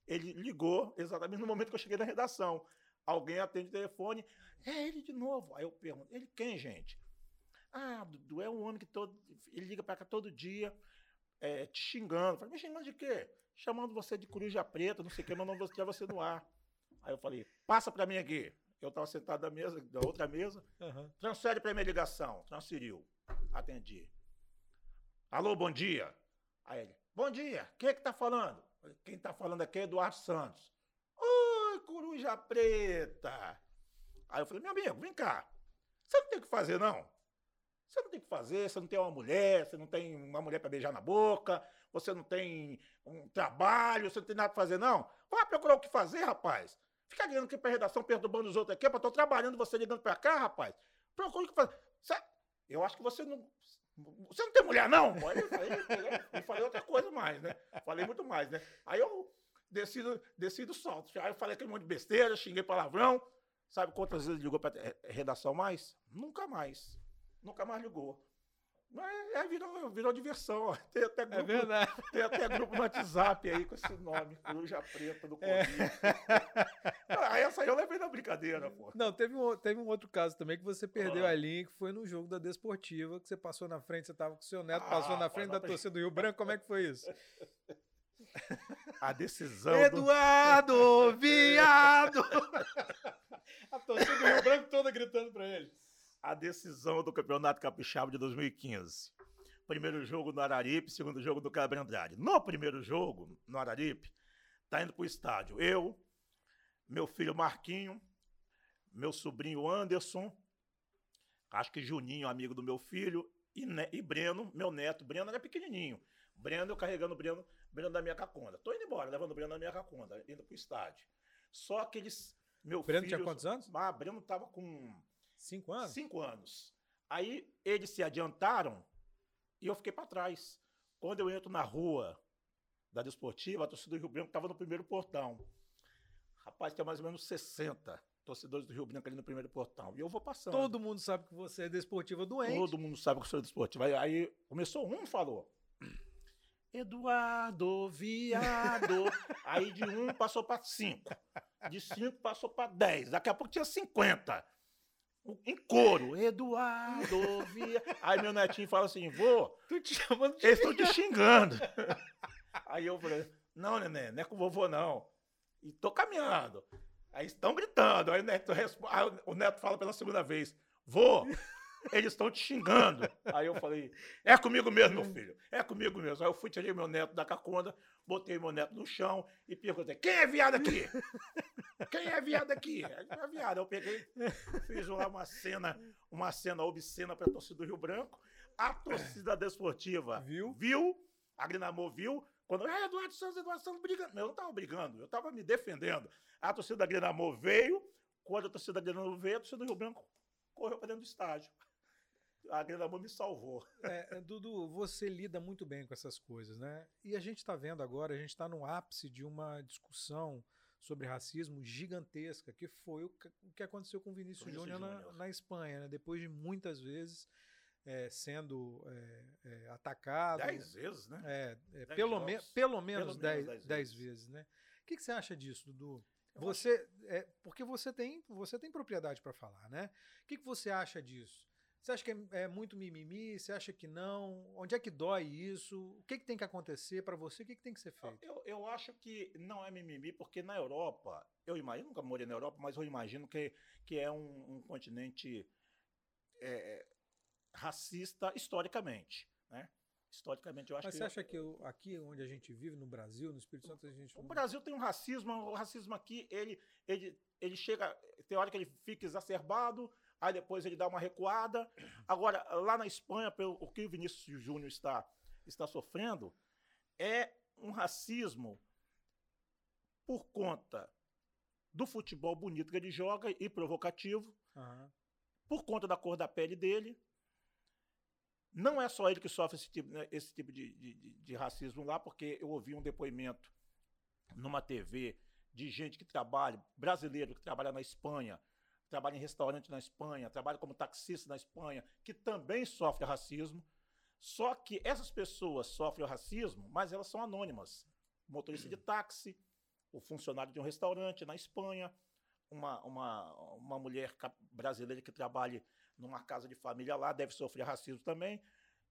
ele ligou exatamente no momento que eu cheguei na redação. Alguém atende o telefone, é ele de novo. Aí eu pergunto, ele quem, gente? Ah, Dudu é um homem que todo, ele liga para cá todo dia, é, te xingando. Falei, me xingando de quê? Chamando você de coruja preta, não sei o que, mandando você, você no ar. Aí eu falei, passa para mim aqui. Eu estava sentado na mesa, da outra mesa. Uhum. Transfere para minha ligação. Transferiu. Atendi. Alô, bom dia. Aí ele, bom dia. Quem é que tá falando? Quem tá falando aqui é Eduardo Santos. Oi, coruja preta. Aí eu falei, meu amigo, vem cá. Você não tem o que fazer, não? Você não tem o que fazer, você não tem uma mulher, você não tem uma mulher para beijar na boca, você não tem um trabalho, você não tem nada para fazer, não. Vá procurar o que fazer, rapaz. Fica ligando aqui pra redação, perturbando os outros aqui, eu tô trabalhando, você ligando para cá, rapaz. Procura o que fazer. Eu acho que você não. Você não tem mulher, não? Aí eu falei, eu falei outra coisa mais, né? Falei muito mais, né? Aí eu decido, decido salto. Aí eu falei aquele monte de besteira, xinguei palavrão. Sabe quantas vezes ligou pra redação mais? Nunca mais nunca mais ligou. Mas é, virou, virou diversão. Ó. Tem até é grupo, é verdade. Tem até grupo no WhatsApp aí com esse nome, Coruja Preta do. Covid. É. ah, essa aí eu levei na brincadeira, pô. Não, teve um, teve um outro caso também que você perdeu ah. a linha, que foi no jogo da Desportiva, que você passou na frente, você tava com o seu neto, ah, passou na frente da torcida do Rio Branco. Como é que foi isso? A decisão. Eduardo, do... viado! [LAUGHS] a torcida do Rio Branco toda gritando pra ele a decisão do Campeonato Capixaba de 2015. Primeiro jogo no Araripe, segundo jogo do Cabra Andrade. No primeiro jogo, no Araripe, tá indo pro estádio. Eu, meu filho Marquinho, meu sobrinho Anderson, acho que Juninho, amigo do meu filho, e, e Breno, meu neto. Breno era pequenininho. Breno, eu carregando o Breno, Breno da minha caconda. Tô indo embora, levando o Breno da minha caconda, indo pro estádio. Só que eles. Meu Breno filho, tinha quantos anos? Ah, Breno tava com Cinco anos? Cinco anos. Aí eles se adiantaram e eu fiquei para trás. Quando eu entro na rua da Desportiva, a torcida do Rio Branco estava no primeiro portão. Rapaz, tem mais ou menos 60 torcedores do Rio Branco ali no primeiro portão. E eu vou passando. Todo mundo sabe que você é desportiva doente. Todo mundo sabe que eu sou desportiva. Aí, aí começou um falou. Eduardo, viado. [LAUGHS] aí de um passou para cinco. De cinco passou para dez. Daqui a pouco tinha cinquenta em coro, Eduardo, via. Aí meu netinho fala assim, vô, tu te chamando de eles estão te [LAUGHS] xingando. Aí eu falei, não, neném, não é com o vovô, não. E tô caminhando. Aí estão gritando. Aí o neto, o neto fala pela segunda vez, vô, Eles estão te xingando. Aí eu falei, é comigo mesmo, meu filho. É comigo mesmo. Aí eu fui, tirei meu neto da caconda, botei meu neto no chão e perguntei, quem é viado aqui? [LAUGHS] Quem é viado aqui? É viado. Eu peguei, fiz lá uma cena, uma cena obscena para a torcida do Rio Branco. A torcida desportiva viu, viu a Grinamor viu, quando, é, Eduardo Santos, Eduardo Santos brigando. Eu não estava brigando, eu estava me defendendo. A torcida da Grinamor veio, quando a torcida da Grinamor veio, a torcida do Rio Branco correu para dentro do estádio a Grande Amor me salvou. É, é, Dudu, você lida muito bem com essas coisas, né? E a gente está vendo agora, a gente está no ápice de uma discussão sobre racismo gigantesca, que foi o que aconteceu com Vinícius, Júnior na, na, Espanha, né? Depois de muitas vezes é, sendo é, é, atacado. Dez vezes, né? É, é dez pelo, me, pelo menos pelo dez, dez, dez vezes. vezes. né? O que, que você acha disso, Dudu? Você, é, porque você tem, você tem propriedade para falar, né? O que, que você acha disso? Você acha que é, é, muito mimimi? Você acha que não? Onde é que dói isso? O que, que tem que acontecer para você? O que, que tem que ser feito? Eu, eu acho que não é mimimi, porque na Europa, eu imagino, nunca morei na Europa, mas eu imagino que, que é um, um continente é, racista historicamente, né? Historicamente, eu acho Mas que. você acha que eu, aqui onde a gente vive, no Brasil, no Espírito Santo, a gente. O Brasil tem um racismo, o racismo aqui, ele, ele, ele chega. Tem hora que ele fica exacerbado, aí depois ele dá uma recuada. Agora, lá na Espanha, pelo o que o Vinícius Júnior está, está sofrendo, é um racismo por conta do futebol bonito que ele joga e provocativo, uhum. por conta da cor da pele dele. Não é só ele que sofre esse tipo, né, esse tipo de, de, de racismo lá, porque eu ouvi um depoimento numa TV de gente que trabalha, brasileiro que trabalha na Espanha, trabalha em restaurante na Espanha, trabalha como taxista na Espanha, que também sofre racismo. Só que essas pessoas sofrem racismo, mas elas são anônimas. O motorista de táxi, o funcionário de um restaurante na Espanha, uma, uma, uma mulher brasileira que trabalha numa casa de família lá, deve sofrer racismo também.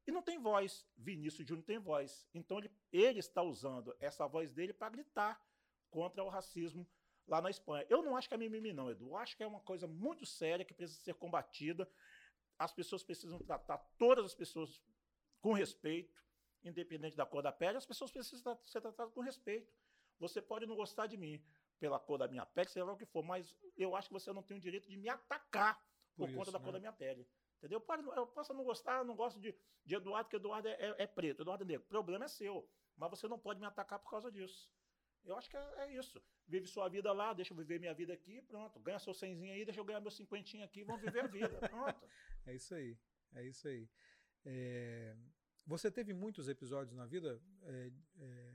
E não tem voz. Vinícius Júnior tem voz. Então ele, ele está usando essa voz dele para gritar contra o racismo lá na Espanha. Eu não acho que é mimimi, não, Edu. Eu acho que é uma coisa muito séria que precisa ser combatida. As pessoas precisam tratar todas as pessoas com respeito, independente da cor da pele. As pessoas precisam ser tratadas com respeito. Você pode não gostar de mim pela cor da minha pele, seja lá o que for, mas eu acho que você não tem o direito de me atacar por, por conta isso, da né? cor da minha pele. Entendeu? Eu posso não gostar, não gosto de, de Eduardo, porque Eduardo é, é, é preto, Eduardo é negro. O problema é seu. Mas você não pode me atacar por causa disso. Eu acho que é, é, isso. Vive sua vida lá, deixa eu viver minha vida aqui, pronto. Ganha seu cenzinho aí, deixa eu ganhar meu cinquentinho aqui, vamos viver a vida. [LAUGHS] Pronto. é isso aí. É isso aí. É... Você teve muitos episódios na vida é, é,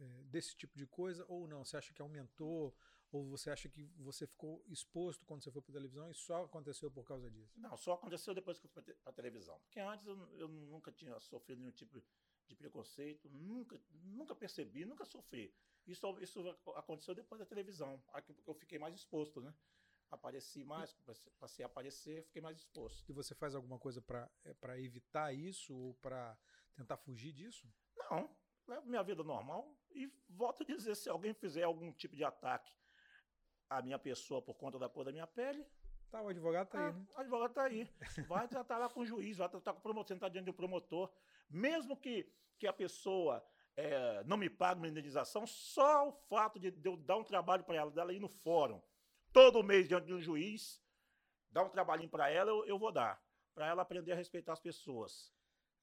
é, desse tipo de coisa ou não? Você acha que aumentou? Ou você acha que você ficou exposto quando você foi para televisão e só aconteceu por causa disso? Não, só aconteceu depois que eu fui para televisão. Porque antes eu, eu, nunca tinha sofrido nenhum tipo de preconceito, nunca, nunca percebi, nunca sofri. Isso, isso aconteceu depois da televisão, aqui eu fiquei mais exposto, né? Apareci mais, passei a aparecer, fiquei mais exposto. E você faz alguma coisa para é, evitar isso ou para tentar fugir disso? Não, levo minha vida normal e volto a dizer, se alguém fizer algum tipo de ataque à minha pessoa por conta da cor da minha pele, Tá, o advogado tá ah, aí, né? O advogado tá aí. Vai tratar lá com o juiz, vai tratar com o promotor, sentar diante do promotor. Mesmo que, que a pessoa é, não me pague uma indenização, só o fato de, de eu dar um trabalho para ela, dela ir no fórum, todo mês diante de um juiz, dar um trabalhinho para ela, eu, eu vou dar. Para ela aprender a respeitar as pessoas.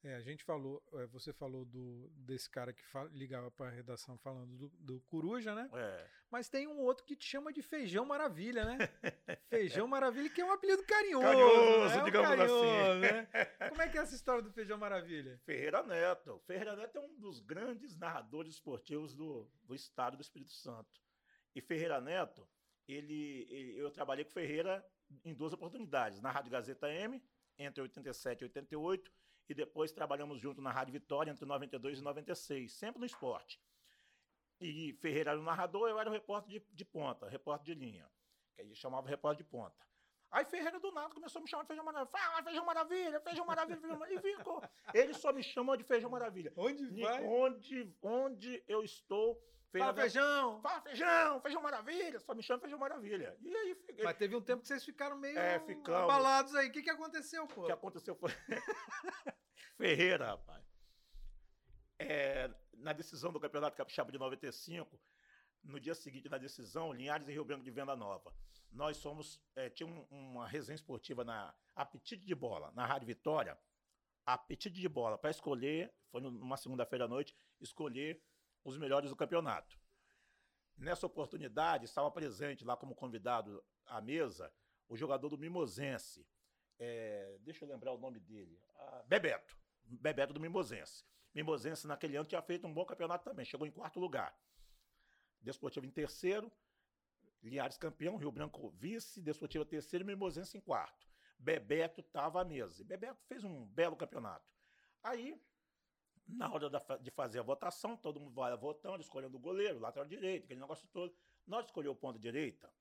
É, a gente falou, é, você falou do, desse cara que fala, ligava para a redação falando do, do Coruja, né? É. Mas tem um outro que te chama de Feijão Maravilha, né? [LAUGHS] Feijão Maravilha, que é um apelido carinhoso. Carinhoso, né? digamos um carinhoso, assim. Né? [LAUGHS] Como é que é essa história do Feijão Maravilha? Ferreira Neto. Ferreira Neto é um dos grandes narradores esportivos do, do estado do Espírito Santo. E Ferreira Neto, ele, ele eu trabalhei com Ferreira em duas oportunidades, na Rádio Gazeta M, entre 87 e 88, e depois trabalhamos junto na Rádio Vitória entre 92 e 96, sempre no esporte. E Ferreira era o narrador, eu era o repórter de, de ponta, repórter de linha, que aí chamava repórter de ponta. Aí Ferreira do nada começou a me chamar de Feijão Maravilha. Fala, Feijão Maravilha, Feijão Maravilha, Feijão Maravilha. E ficou. Ele só me chama de Feijão Maravilha. Onde vai? Onde, onde eu estou. Fala feijão! Fala feijão! Feijão Maravilha! Só me chama Feijão Maravilha. E aí fiquei. Mas teve um tempo que vocês ficaram meio é, ficamos. abalados aí. O que, que aconteceu, pô? O que aconteceu foi. [LAUGHS] Ferreira, rapaz. É, na decisão do Campeonato Capixaba de 95, no dia seguinte da decisão, Linhares e Rio Branco de Venda Nova. Nós somos. É, tinha um, uma resenha esportiva na Apetite de Bola, na Rádio Vitória. Apetite de Bola, para escolher, foi numa segunda-feira à noite, escolher os melhores do campeonato. Nessa oportunidade, estava presente lá como convidado à mesa o jogador do Mimosense. É, deixa eu lembrar o nome dele. Ah, Bebeto. Bebeto do Mimosense. Mimosense, naquele ano, tinha feito um bom campeonato também. Chegou em quarto lugar. Desportivo em terceiro, Linhares campeão, Rio Branco vice, Desportivo terceiro e Mimosense em quarto. Bebeto estava à mesa. E Bebeto fez um belo campeonato. Aí, na hora de fazer a votação, todo mundo vai votando, escolhendo o goleiro, lateral direito, aquele negócio todo. Nós escolhemos o ponto direita.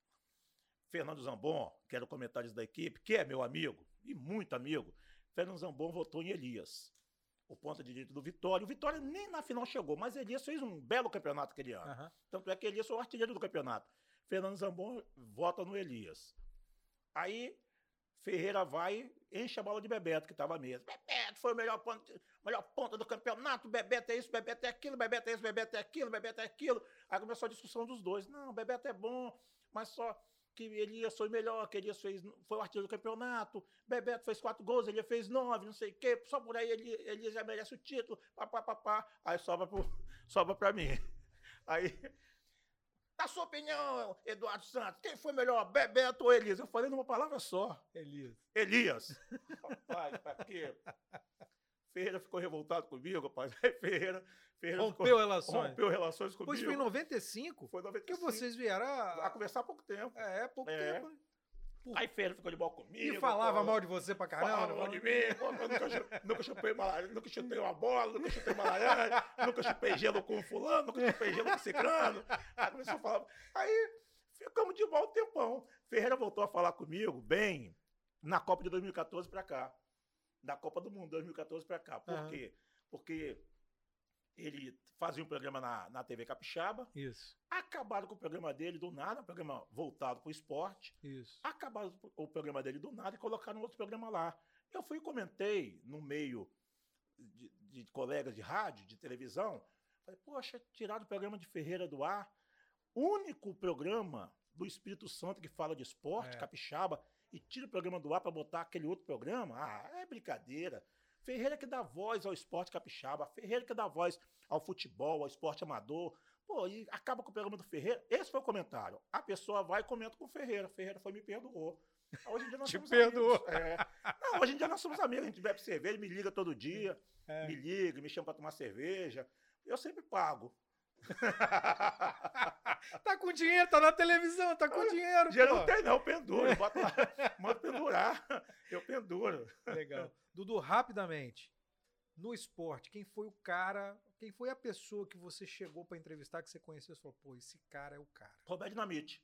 Fernando Zambon, que era o comentarista da equipe, que é meu amigo, e muito amigo, Fernando Zambon votou em Elias o ponta direito do Vitória. O Vitória nem na final chegou, mas Elias fez um belo campeonato aquele ano. Uhum. Tanto é que Elias foi o artilheiro do campeonato. Fernando Zambon vota no Elias. Aí Ferreira vai enche a bola de Bebeto, que estava mesmo. Bebeto foi o melhor ponta, melhor do campeonato. Bebeto é isso, Bebeto é aquilo, Bebeto é isso, Bebeto é aquilo, Bebeto é aquilo. Aí começou a discussão dos dois. Não, Bebeto é bom, mas só que Elias foi melhor, que Elias fez, foi o artilheiro do campeonato, Bebeto fez quatro gols, ele fez nove, não sei o quê, só por aí ele, ele já merece o título, papapá, aí sobra, pro, [LAUGHS] sobra mim. Aí, na sua opinião, Eduardo Santos, quem foi melhor, Bebeto ou Elias? Eu falei numa palavra só. Elias. Elias. Rapaz, pra quê? Ferreira ficou revoltado comigo, rapaz. Ferreira, Ferreira rompeu ficou, relações. Rompeu relações comigo. Pois foi em 95? Foi em 95. Que vocês vieram a... a conversar há pouco tempo. É, pouco é. tempo. Né? Aí Ferreira ficou de mal comigo. E falava pô, mal de você pra caramba. Falava mal de mim. Pô, nunca, nunca, chupei malaria, nunca chutei uma bola, nunca chutei malaria, nunca chupei gelo com fulano, nunca chupei gelo com ciclano. Aí começou a falar. Aí ficamos de mal um tempão. Ferreira voltou a falar comigo bem na Copa de 2014 pra cá. Da Copa do Mundo 2014 pra cá. Por uhum. quê? porque ele fazia um programa na, na TV Capixaba. Isso. Acabaram com o programa dele do nada, um programa voltado para o esporte. Isso. Acabaram o programa dele do nada e colocaram outro programa lá. Eu fui e comentei no meio de, de colegas de rádio, de televisão. Falei, poxa, tiraram o programa de Ferreira do ar. Único programa do Espírito Santo que fala de esporte, é. capixaba, e tira o programa do ar para botar aquele outro programa. Ah, é brincadeira. Ferreira que dá voz ao esporte capixaba, Ferreira que dá voz ao futebol, ao esporte amador. Pô, e acaba com o programa do Ferreira. Esse foi o comentário. A pessoa vai e comenta com o Ferreira. Ferreira foi me perdoou. Hoje em dia nós [LAUGHS] Te somos perdoou. amigos. É. Não, hoje em dia nós somos amigos. A gente bebe cerveja, me liga todo dia. [LAUGHS] É. Me liga, me chama para tomar cerveja. Eu sempre pago. [LAUGHS] tá com dinheiro, tá na televisão, tá com dinheiro. Dinheiro não tem, não, penduro. Bota lá, manda pendurar. Eu penduro. Legal. Dudu, rapidamente. No esporte, quem foi o cara, quem foi a pessoa que você chegou para entrevistar, que você conheceu e falou, pô, esse cara é o cara? Roberto Dinamite.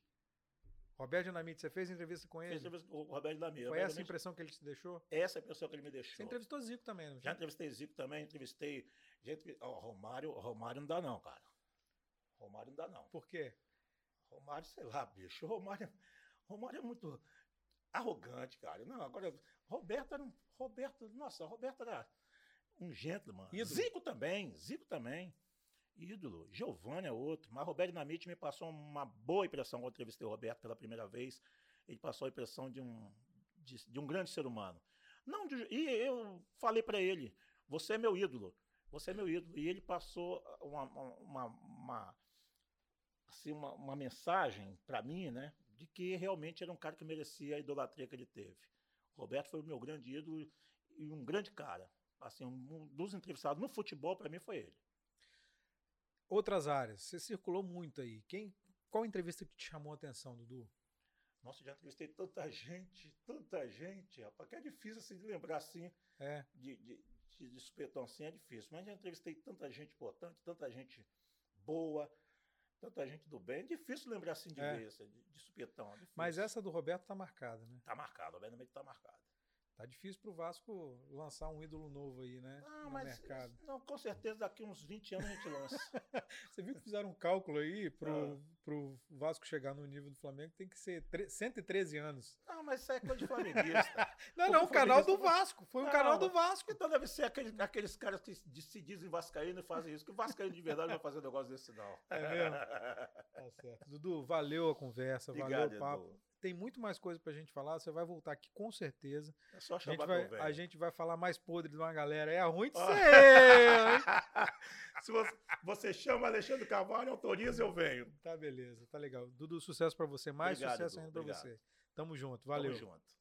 Roberto Dinamite, você fez entrevista com ele? Fez entrevista com o Roberto Dinamite. Foi essa a impressão que ele te deixou? Essa é a impressão que ele me deixou. Você entrevistou Zico também, não Já entrevistei Zico também, entrevistei. Gente, oh, Romário, Romário não dá, não, cara. Romário não dá, não. Por quê? Romário, sei lá, bicho. Romário, Romário é muito arrogante, cara. Não, agora, Roberto era um. Roberto, nossa, Roberto era um gentleman. Ídolo. Zico também, Zico também. Ídolo. Giovanni é outro. Mas Roberto Namite me passou uma boa impressão quando entrevistei o Roberto pela primeira vez. Ele passou a impressão de um, de, de um grande ser humano. Não de, e eu falei para ele: você é meu ídolo. Você é meu ídolo. E ele passou uma, uma, uma assim, uma, uma mensagem para mim, né, de que realmente era um cara que merecia a idolatria que ele teve. O Roberto foi o meu grande ídolo e um grande cara. Assim, um dos entrevistados no futebol, para mim, foi ele. Outras áreas. Você circulou muito aí. Quem, qual entrevista que te chamou a atenção, Dudu? Nossa, já entrevistei tanta gente, tanta gente, rapaz, que é difícil assim, de lembrar assim. É. De, de, de, de supetão assim é difícil. Mas já entrevistei tanta gente importante, tanta gente boa. Tanta gente do bem. É difícil lembrar assim de é. ver, de, de supetão. É Mas essa do Roberto tá marcada, né? Tá marcada, obviamente tá marcada. Tá difícil pro Vasco lançar um ídolo novo aí, né? Não, no mas mercado. Não, com certeza daqui uns 20 anos a gente lança. [LAUGHS] Você viu que fizeram um cálculo aí pro, ah. pro Vasco chegar no nível do Flamengo, tem que ser 113 anos. Não, mas isso é coisa de flamenguista. [LAUGHS] não, não, o canal do Vasco. Foi o um canal do Vasco. Então deve ser aquele, aqueles caras que se dizem vascaíno e fazem isso. Que o vascaíno de verdade não vai fazer um negócio desse, não. É mesmo? [LAUGHS] tá certo. Dudu, valeu a conversa, Obrigado, valeu o papo. Edu tem muito mais coisa pra gente falar. Você vai voltar aqui com certeza. É só chamar a gente vai, a gente vai falar mais podre de uma galera. É ruim de ser. [LAUGHS] Se você, você, chama Alexandre Carvalho, autoriza, eu venho. Tá beleza, tá legal. Dudu, sucesso para você. Mais Obrigado, sucesso ainda para você. Tamo junto. Valeu. Tamo junto.